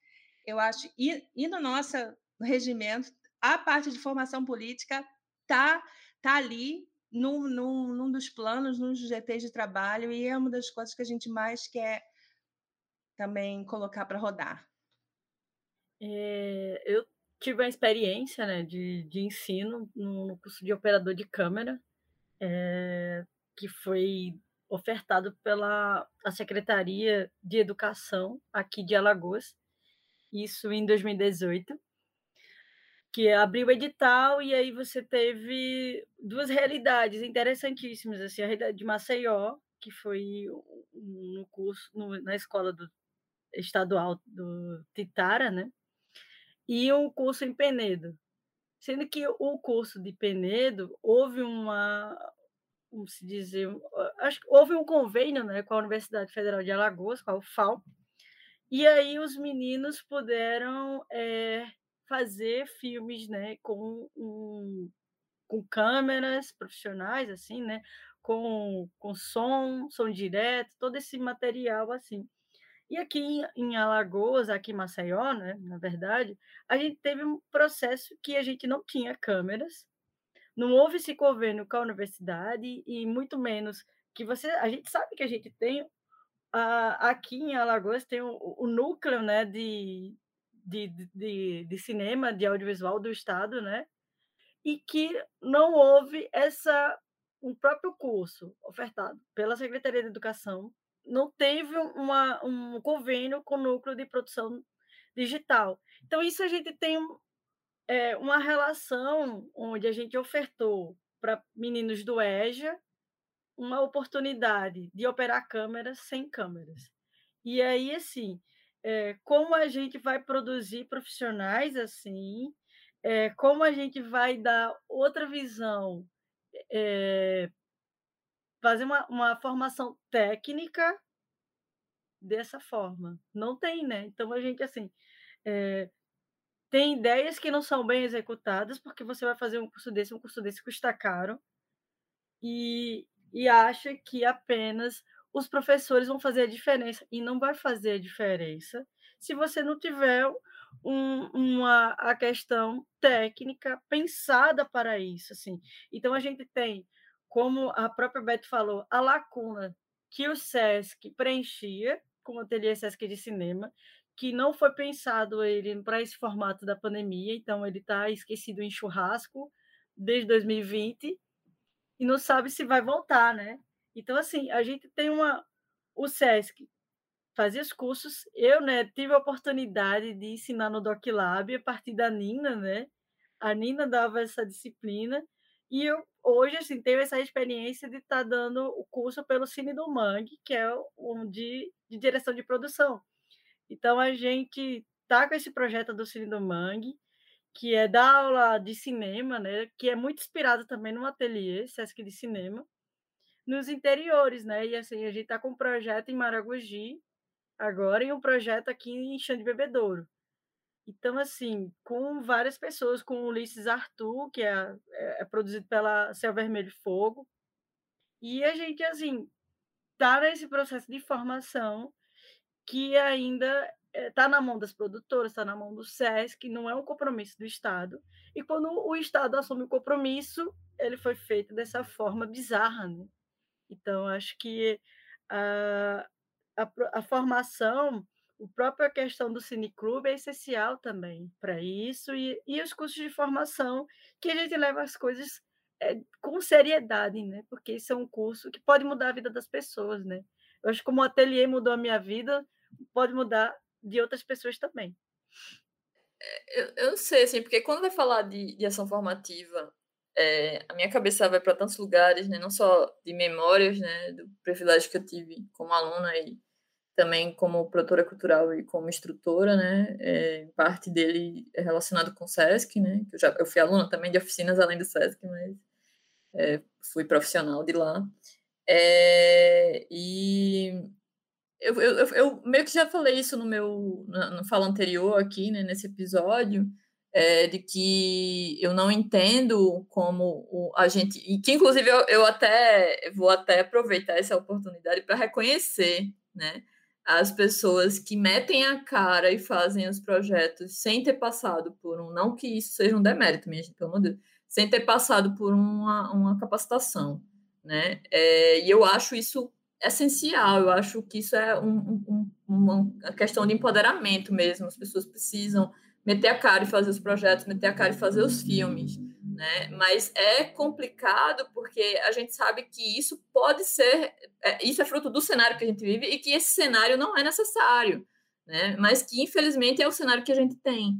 eu acho, e, e no nosso regimento, a parte de formação política tá, tá ali num, num, num dos planos, nos GTs de trabalho, e é uma das coisas que a gente mais quer também colocar para rodar. É, eu tive a experiência né, de, de ensino no curso de operador de câmera, é, que foi ofertado pela a Secretaria de Educação aqui de Alagoas, isso em 2018 que abriu o edital e aí você teve duas realidades interessantíssimas, assim, a realidade de Maceió, que foi no curso no, na escola do estadual do Titara, né? E um curso em Penedo. Sendo que o curso de Penedo houve uma como se dizer, acho que houve um convênio, né, com a Universidade Federal de Alagoas, com a UFAL, e aí os meninos puderam é, fazer filmes, né, com, um, com câmeras profissionais, assim, né, com, com som, som direto, todo esse material, assim. E aqui em, Alagoas, aqui em Maceió, né, na verdade, a gente teve um processo que a gente não tinha câmeras, não houve esse convênio com a universidade e muito menos que você, a gente sabe que a gente tem aqui em Alagoas tem o, o núcleo né, de, de, de, de cinema, de audiovisual do Estado, né? E que não houve essa um próprio curso ofertado pela Secretaria de Educação não teve uma, um convênio com o núcleo de produção digital. Então, isso a gente tem é, uma relação onde a gente ofertou para meninos do EJA uma oportunidade de operar câmeras sem câmeras. E aí, assim, é, como a gente vai produzir profissionais assim, é, como a gente vai dar outra visão, é, fazer uma, uma formação técnica dessa forma. Não tem, né? Então a gente assim tem ideias que não são bem executadas, porque você vai fazer um curso desse, um curso desse custa caro, e, e acha que apenas os professores vão fazer a diferença e não vai fazer a diferença se você não tiver um, uma a questão técnica pensada para isso, assim. Então a gente tem, como a própria Beto falou, a lacuna que o SESC preenchia com o ateliê SESC de cinema, que não foi pensado ele para esse formato da pandemia, então ele está esquecido em churrasco desde 2020 e não sabe se vai voltar, né? Então, assim, a gente tem uma. O SESC fazia os cursos, eu né, tive a oportunidade de ensinar no Doc Lab a partir da Nina, né? A Nina dava essa disciplina e eu hoje assim tenho essa experiência de estar tá dando o curso pelo Cine do Mangue, que é um de, de direção de produção. Então a gente tá com esse projeto do Cine do Mangue, que é dar aula de cinema, né? Que é muito inspirado também no ateliê Sesc de Cinema nos interiores, né? E assim, a gente está com um projeto em Maragogi agora e um projeto aqui em Chão de Bebedouro. Então, assim, com várias pessoas, com Ulisses Arthur, que é, é, é produzido pela Céu Vermelho Fogo, e a gente, assim, está nesse processo de formação que ainda está eh, na mão das produtoras, está na mão do SESC, não é um compromisso do Estado. E quando o Estado assume o compromisso, ele foi feito dessa forma bizarra, né? Então, acho que a, a, a formação, a própria questão do cineclube é essencial também para isso, e, e os cursos de formação, que a gente leva as coisas é, com seriedade, né? Porque isso é um curso que pode mudar a vida das pessoas, né? Eu acho que como o ateliê mudou a minha vida, pode mudar de outras pessoas também. Eu, eu não sei, assim, porque quando vai falar de, de ação formativa, é, a minha cabeça vai para tantos lugares, né? Não só de memórias, né? Do privilégio que eu tive como aluna e também como produtora cultural e como instrutora, né? É, parte dele é relacionado com o SESC, né? Eu, já, eu fui aluna também de oficinas além do SESC, mas é, fui profissional de lá. É, e eu, eu, eu, meio que já falei isso no meu no, no fala anterior aqui, né, nesse episódio, é, de que eu não entendo como o, a gente. E que, inclusive, eu, eu até vou até aproveitar essa oportunidade para reconhecer né, as pessoas que metem a cara e fazem os projetos sem ter passado por um. Não que isso seja um demérito, minha gente, pelo amor de Deus, sem ter passado por uma, uma capacitação. Né? É, e eu acho isso essencial, eu acho que isso é um, um, uma questão de empoderamento mesmo. As pessoas precisam meter a cara e fazer os projetos, meter a cara e fazer os filmes, né? Mas é complicado porque a gente sabe que isso pode ser, é, isso é fruto do cenário que a gente vive e que esse cenário não é necessário, né? Mas que infelizmente é o cenário que a gente tem,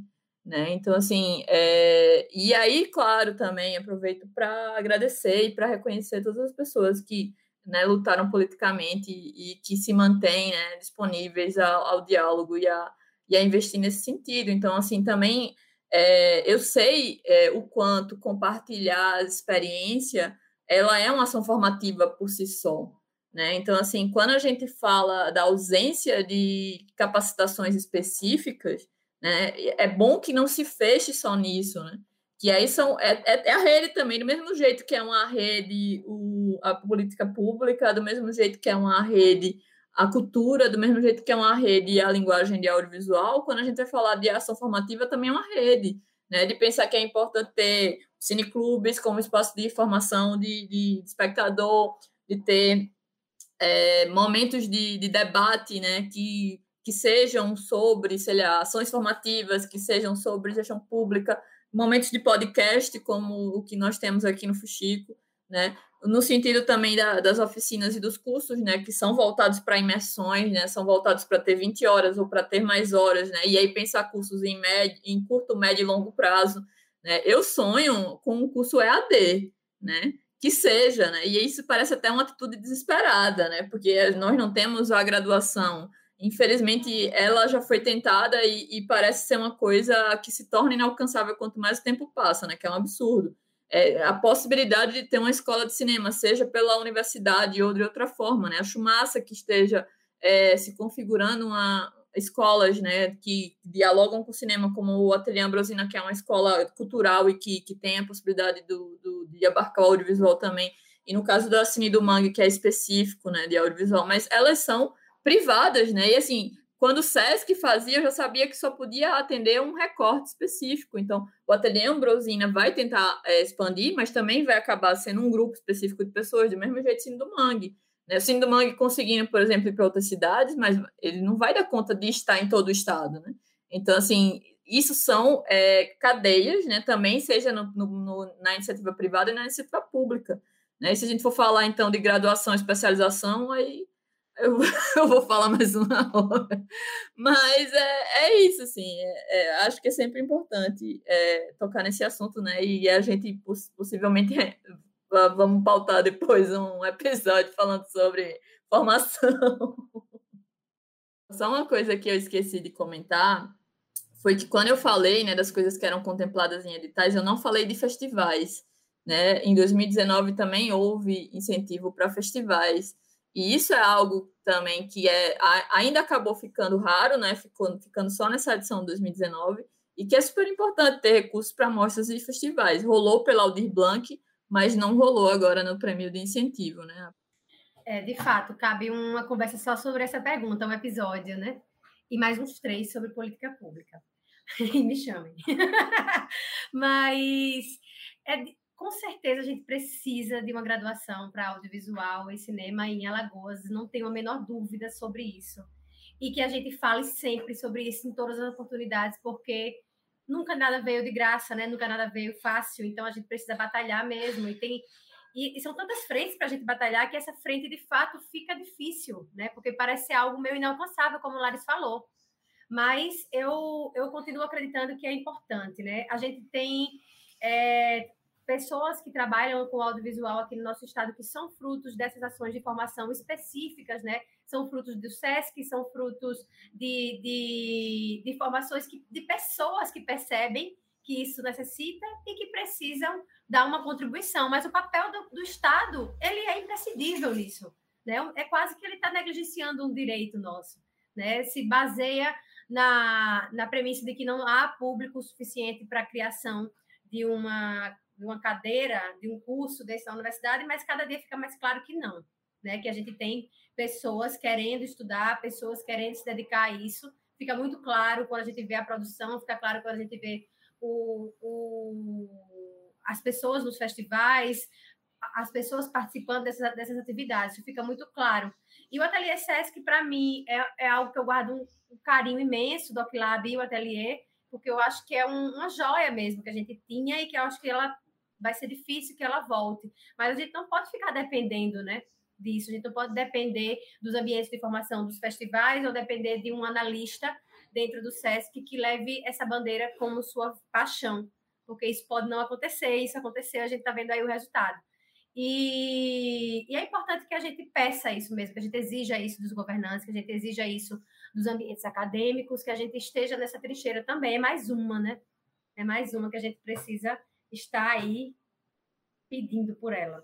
né? Então assim, é... e aí, claro, também aproveito para agradecer e para reconhecer todas as pessoas que né, lutaram politicamente e, e que se mantêm né, disponíveis ao, ao diálogo e a e a investir nesse sentido. Então, assim, também é, eu sei é, o quanto compartilhar a experiência ela é uma ação formativa por si só. Né? Então, assim, quando a gente fala da ausência de capacitações específicas, né, é bom que não se feche só nisso, né? Que aí são, é, é, é a rede também, do mesmo jeito que é uma rede o, a política pública, do mesmo jeito que é uma rede a cultura, do mesmo jeito que é uma rede e a linguagem de audiovisual, quando a gente vai falar de ação formativa, também é uma rede, né? De pensar que é importante ter cineclubes como espaço de formação de, de espectador, de ter é, momentos de, de debate, né? Que, que sejam sobre, sei lá, ações formativas, que sejam sobre gestão pública, momentos de podcast, como o que nós temos aqui no Fuxico, né? No sentido também da, das oficinas e dos cursos, né, que são voltados para imersões, né, são voltados para ter 20 horas ou para ter mais horas, né, e aí pensar cursos em, médio, em curto, médio e longo prazo, né, eu sonho com um curso EAD, né, que seja, né, e isso parece até uma atitude desesperada, né, porque nós não temos a graduação, infelizmente ela já foi tentada e, e parece ser uma coisa que se torna inalcançável quanto mais o tempo passa, né, que é um absurdo, é, a possibilidade de ter uma escola de cinema, seja pela universidade ou de outra forma, né? Acho massa que esteja é, se configurando uma, escolas né, que dialogam com o cinema, como o Ateliê Ambrosina, que é uma escola cultural e que, que tem a possibilidade do, do, de abarcar o audiovisual também, e no caso da Cine do Mangue, que é específico né, de audiovisual, mas elas são privadas, né? E assim, quando o SESC fazia, eu já sabia que só podia atender um recorte específico. Então, o Ateliê Ambrosina vai tentar é, expandir, mas também vai acabar sendo um grupo específico de pessoas, do mesmo jeito Cine do Mangue. Né? O Cine do Mangue conseguindo, por exemplo, ir para outras cidades, mas ele não vai dar conta de estar em todo o estado. Né? Então, assim, isso são é, cadeias, né? também seja no, no, na iniciativa privada e na iniciativa pública. Né? E se a gente for falar, então, de graduação especialização, aí eu, eu vou falar mais uma hora. Mas é, é isso, assim. É, é, acho que é sempre importante é, tocar nesse assunto, né? E a gente possivelmente é, vamos pautar depois um episódio falando sobre formação. Só uma coisa que eu esqueci de comentar foi que quando eu falei né, das coisas que eram contempladas em editais, eu não falei de festivais. Né? Em 2019 também houve incentivo para festivais. E isso é algo também que é, ainda acabou ficando raro, né? Ficou, ficando só nessa edição de 2019, e que é super importante ter recursos para mostras e festivais. Rolou pela Aldir Blanc, mas não rolou agora no prêmio de incentivo, né? É, de fato, cabe uma conversa só sobre essa pergunta, um episódio, né? E mais uns três sobre política pública. Me chamem. mas é, com certeza a gente precisa de uma graduação para audiovisual e cinema em Alagoas, não tenho a menor dúvida sobre isso. E que a gente fale sempre sobre isso em todas as oportunidades, porque nunca nada veio de graça, né? Nunca nada veio fácil, então a gente precisa batalhar mesmo. E tem e, e são tantas frentes para a gente batalhar que essa frente, de fato, fica difícil, né? Porque parece ser algo meio inalcançável, como o Laris falou. Mas eu, eu continuo acreditando que é importante, né? A gente tem é, pessoas que trabalham com audiovisual aqui no nosso estado que são frutos dessas ações de formação específicas, né? São frutos do SESC, são frutos de, de, de formações que, de pessoas que percebem que isso necessita e que precisam dar uma contribuição. Mas o papel do, do Estado, ele é imprescindível nisso. Né? É quase que ele está negligenciando um direito nosso. Né? Se baseia na, na premissa de que não há público suficiente para a criação de uma, de uma cadeira, de um curso desse na universidade, mas cada dia fica mais claro que não. Né? Que a gente tem pessoas querendo estudar, pessoas querendo se dedicar a isso. Fica muito claro quando a gente vê a produção, fica claro quando a gente vê o, o, as pessoas nos festivais, as pessoas participando dessas, dessas atividades, isso fica muito claro. E o Ateliê Sesc, para mim, é, é algo que eu guardo um, um carinho imenso do Oclab e o Ateliê, porque eu acho que é um, uma joia mesmo que a gente tinha e que eu acho que ela vai ser difícil que ela volte. Mas a gente não pode ficar dependendo, né? Disso, a gente não pode depender dos ambientes de formação dos festivais ou depender de um analista dentro do SESC que leve essa bandeira como sua paixão, porque isso pode não acontecer, isso aconteceu, a gente está vendo aí o resultado. E, e, é importante que a gente peça isso mesmo, que a gente exija isso dos governantes, que a gente exija isso dos ambientes acadêmicos, que a gente esteja nessa trincheira também. É mais uma, né? É mais uma que a gente precisa estar aí pedindo por ela.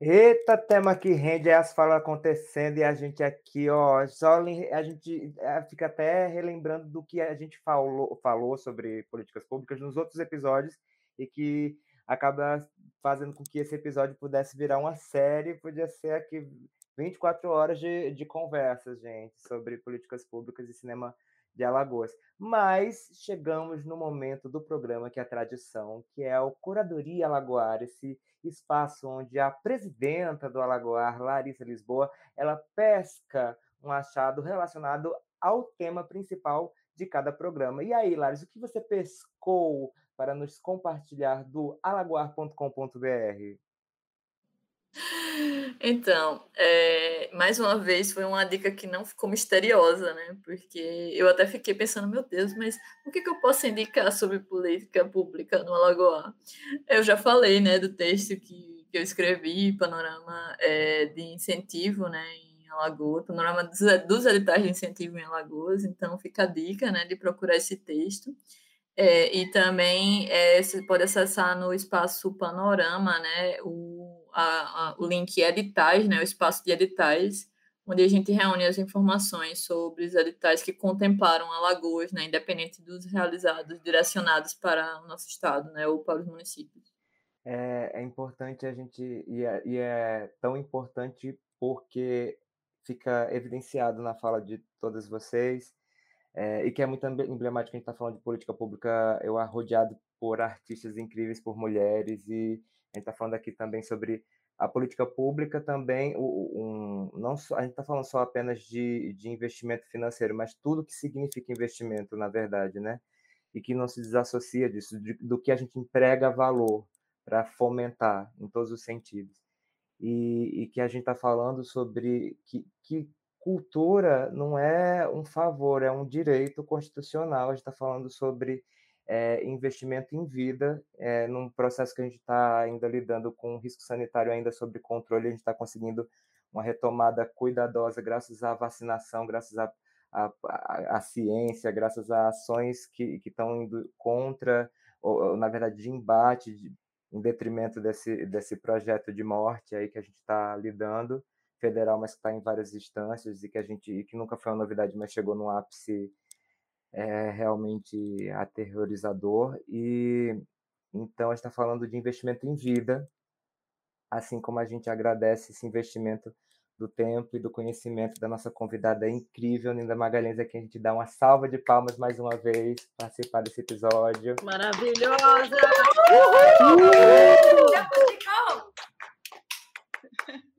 Eita, tema que rende é as falas acontecendo e a gente aqui, ó, só a gente é, fica até relembrando do que a gente falou, falou sobre políticas públicas nos outros episódios e que acaba fazendo com que esse episódio pudesse virar uma série, podia ser aqui 24 horas de, de conversas, gente, sobre políticas públicas e cinema de Alagoas. Mas chegamos no momento do programa que é a tradição, que é o Curadoria Alagoar, esse espaço onde a presidenta do Alagoar, Larissa Lisboa, ela pesca um achado relacionado ao tema principal de cada programa. E aí, Larissa, o que você pescou para nos compartilhar do alagoar.com.br? Então, é, mais uma vez foi uma dica que não ficou misteriosa, né? Porque eu até fiquei pensando, meu Deus, mas o que, que eu posso indicar sobre política pública no Alagoa? Eu já falei, né, do texto que, que eu escrevi, Panorama é, de Incentivo, né, em Alagoas, Panorama dos, dos editais de incentivo em Alagoas, então fica a dica, né, de procurar esse texto. É, e também é, você pode acessar no espaço Panorama, né, o a, a, o link editais, né, o espaço de editais, onde a gente reúne as informações sobre os editais que contemplaram Alagoas, né, independente dos realizados, direcionados para o nosso estado, né, ou para os municípios. É, é importante a gente, e é, e é tão importante porque fica evidenciado na fala de todas vocês, é, e que é muito emblemático a gente está falando de política pública, eu rodeado por artistas incríveis, por mulheres, e a gente está falando aqui também sobre a política pública também, um, não só, a gente está falando só apenas de, de investimento financeiro, mas tudo que significa investimento, na verdade, né? E que não se desassocia disso, de, do que a gente emprega valor para fomentar em todos os sentidos. E, e que a gente está falando sobre que, que cultura não é um favor, é um direito constitucional. A gente está falando sobre é, investimento em vida, é, num processo que a gente está ainda lidando com risco sanitário ainda sob controle, a gente está conseguindo uma retomada cuidadosa graças à vacinação, graças à, à, ciência, graças a ações que, estão indo contra, ou, ou, na verdade, de embate, de, em detrimento desse, desse projeto de morte aí que a gente está lidando, federal, mas que está em várias instâncias e que a gente que nunca foi uma novidade, mas chegou num ápice é realmente aterrorizador. E então a gente está falando de investimento em vida, assim como a gente agradece esse investimento do tempo e do conhecimento da nossa convidada incrível, Linda Magalhães, aqui a gente dá uma salva de palmas mais uma vez para participar desse episódio. Maravilhosa! Uhul! Uhul!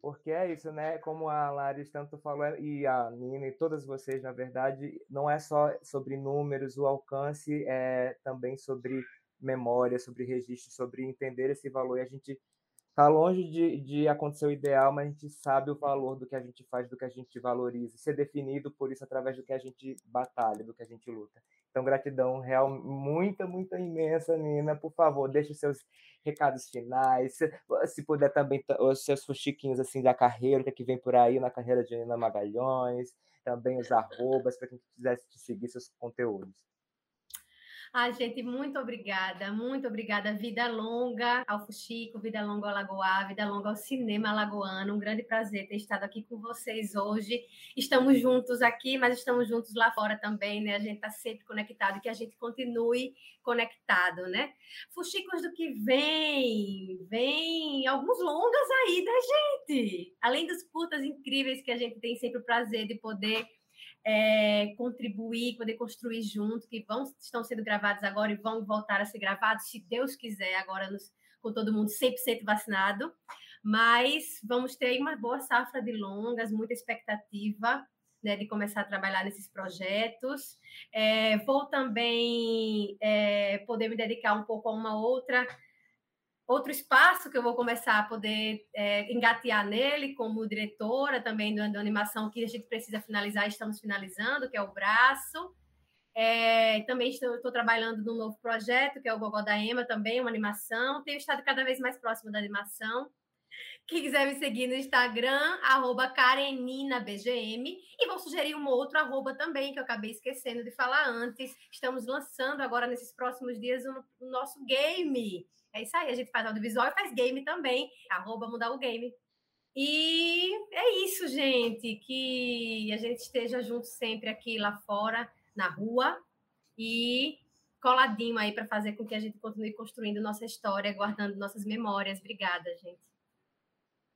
Porque é isso, né? Como a Laris tanto falou, e a Nina e todas vocês, na verdade, não é só sobre números, o alcance é também sobre memória, sobre registro, sobre entender esse valor. E a gente Tá longe de, de acontecer o ideal, mas a gente sabe o valor do que a gente faz, do que a gente valoriza, ser definido por isso através do que a gente batalha, do que a gente luta. Então, gratidão real, muita, muita imensa, Nina. Por favor, deixe os seus recados finais. Se, se puder também, os seus fuxiquinhos assim da carreira, é que vem por aí na carreira de Nina Magalhães, também os arrobas, para quem quisesse te seguir seus conteúdos. Ah, gente, muito obrigada, muito obrigada. Vida longa ao Fuxico, vida longa ao Lagoa, vida longa ao cinema alagoano. Um grande prazer ter estado aqui com vocês hoje. Estamos juntos aqui, mas estamos juntos lá fora também, né? A gente está sempre conectado que a gente continue conectado, né? Fuxicos do que vem, vem alguns longas aí da gente. Além dos curtas incríveis que a gente tem sempre o prazer de poder é, contribuir, poder construir junto, que vão, estão sendo gravados agora e vão voltar a ser gravados, se Deus quiser, agora nos, com todo mundo 100% vacinado. Mas vamos ter uma boa safra de longas, muita expectativa né, de começar a trabalhar nesses projetos. É, vou também é, poder me dedicar um pouco a uma outra outro espaço que eu vou começar a poder é, engatear nele como diretora também da animação que a gente precisa finalizar, estamos finalizando, que é o braço. É, também estou, estou, trabalhando num novo projeto, que é o Gogó da Ema, também uma animação. Tenho estado cada vez mais próximo da animação. Quem quiser me seguir no Instagram, arroba KareninaBGM. E vou sugerir um outro arroba também, que eu acabei esquecendo de falar antes. Estamos lançando agora, nesses próximos dias, o, o nosso game, é isso aí, a gente faz audiovisual e faz game também. Arroba mudar o game. E é isso, gente. Que a gente esteja junto sempre aqui lá fora, na rua, e coladinho aí para fazer com que a gente continue construindo nossa história, guardando nossas memórias. Obrigada, gente.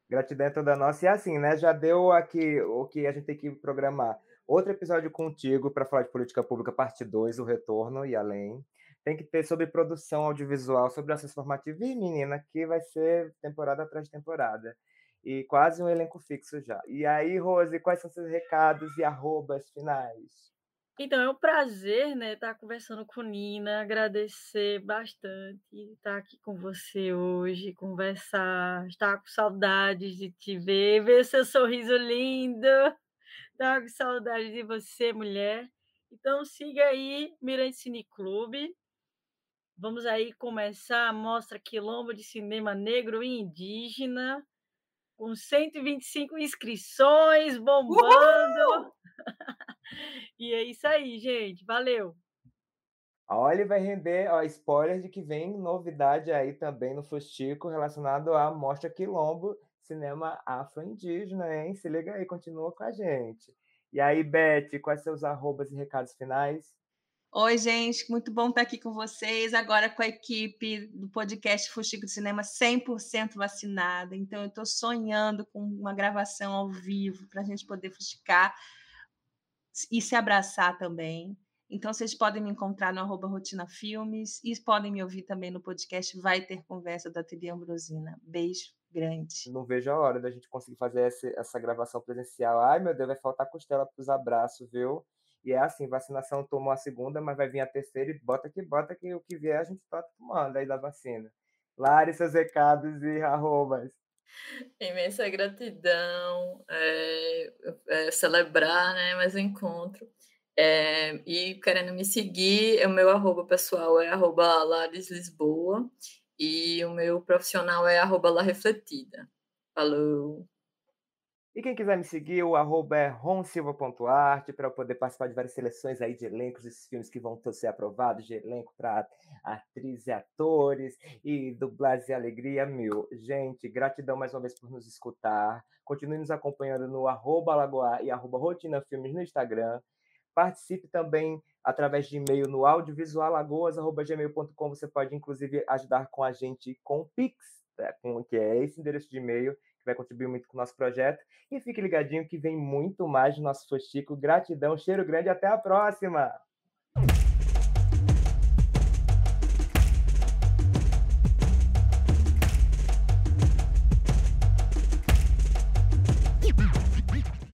Gratidão é toda nossa. E assim, né? Já deu aqui o que a gente tem que programar. Outro episódio contigo para falar de política pública, parte 2, o retorno e além tem que ter sobre produção audiovisual, sobre acesso formativo. E, menina, que vai ser temporada atrás de temporada. E quase um elenco fixo já. E aí, Rose, quais são seus recados e arrobas finais? Então, é um prazer, né, estar conversando com Nina, agradecer bastante estar aqui com você hoje, conversar, estar com saudades de te ver, ver seu sorriso lindo, estar com saudade de você, mulher. Então, siga aí Mirante Cine Clube, Vamos aí começar a mostra Quilombo de Cinema Negro e Indígena, com 125 inscrições, bombando. e é isso aí, gente. Valeu. Olha, vai render ó, spoiler de que vem novidade aí também no Fustico relacionado à Mostra Quilombo Cinema Afro-Indígena, hein? Se liga aí, continua com a gente. E aí, Beth, quais seus arrobas e recados finais? Oi, gente, muito bom estar aqui com vocês, agora com a equipe do podcast Fuxico de Cinema 100% vacinada. Então, eu estou sonhando com uma gravação ao vivo para a gente poder fuxicar e se abraçar também. Então, vocês podem me encontrar no arroba Rotina Filmes e podem me ouvir também no podcast Vai Ter Conversa da TV Ambrosina. Beijo grande. Não vejo a hora da gente conseguir fazer essa, essa gravação presencial. Ai, meu Deus, vai faltar costela para os abraços, viu? E é assim, vacinação tomou a segunda, mas vai vir a terceira e bota que bota que o que vier a gente está tomando aí da vacina. Lari, seus recados e arrobas. Imensa gratidão, é, é, celebrar né, mais um encontro. É, e querendo me seguir, o meu arroba pessoal é arroba Lares Lisboa e o meu profissional é arroba La Refletida. Falou! E quem quiser me seguir, o arroba é ronsilva.arte, para eu poder participar de várias seleções aí de elencos, esses filmes que vão ser aprovados, de elenco para atrizes e atores, e dublagem e alegria mil. Gente, gratidão mais uma vez por nos escutar. Continue nos acompanhando no arroba Lagoa e arroba Rotina Filmes no Instagram. Participe também através de e-mail no audiovisualagoas.gmail.com. Você pode, inclusive, ajudar com a gente com o Pix, né? que é esse endereço de e-mail vai contribuir muito com o nosso projeto. E fique ligadinho que vem muito mais do nosso Fostico. Gratidão, cheiro grande, até a próxima!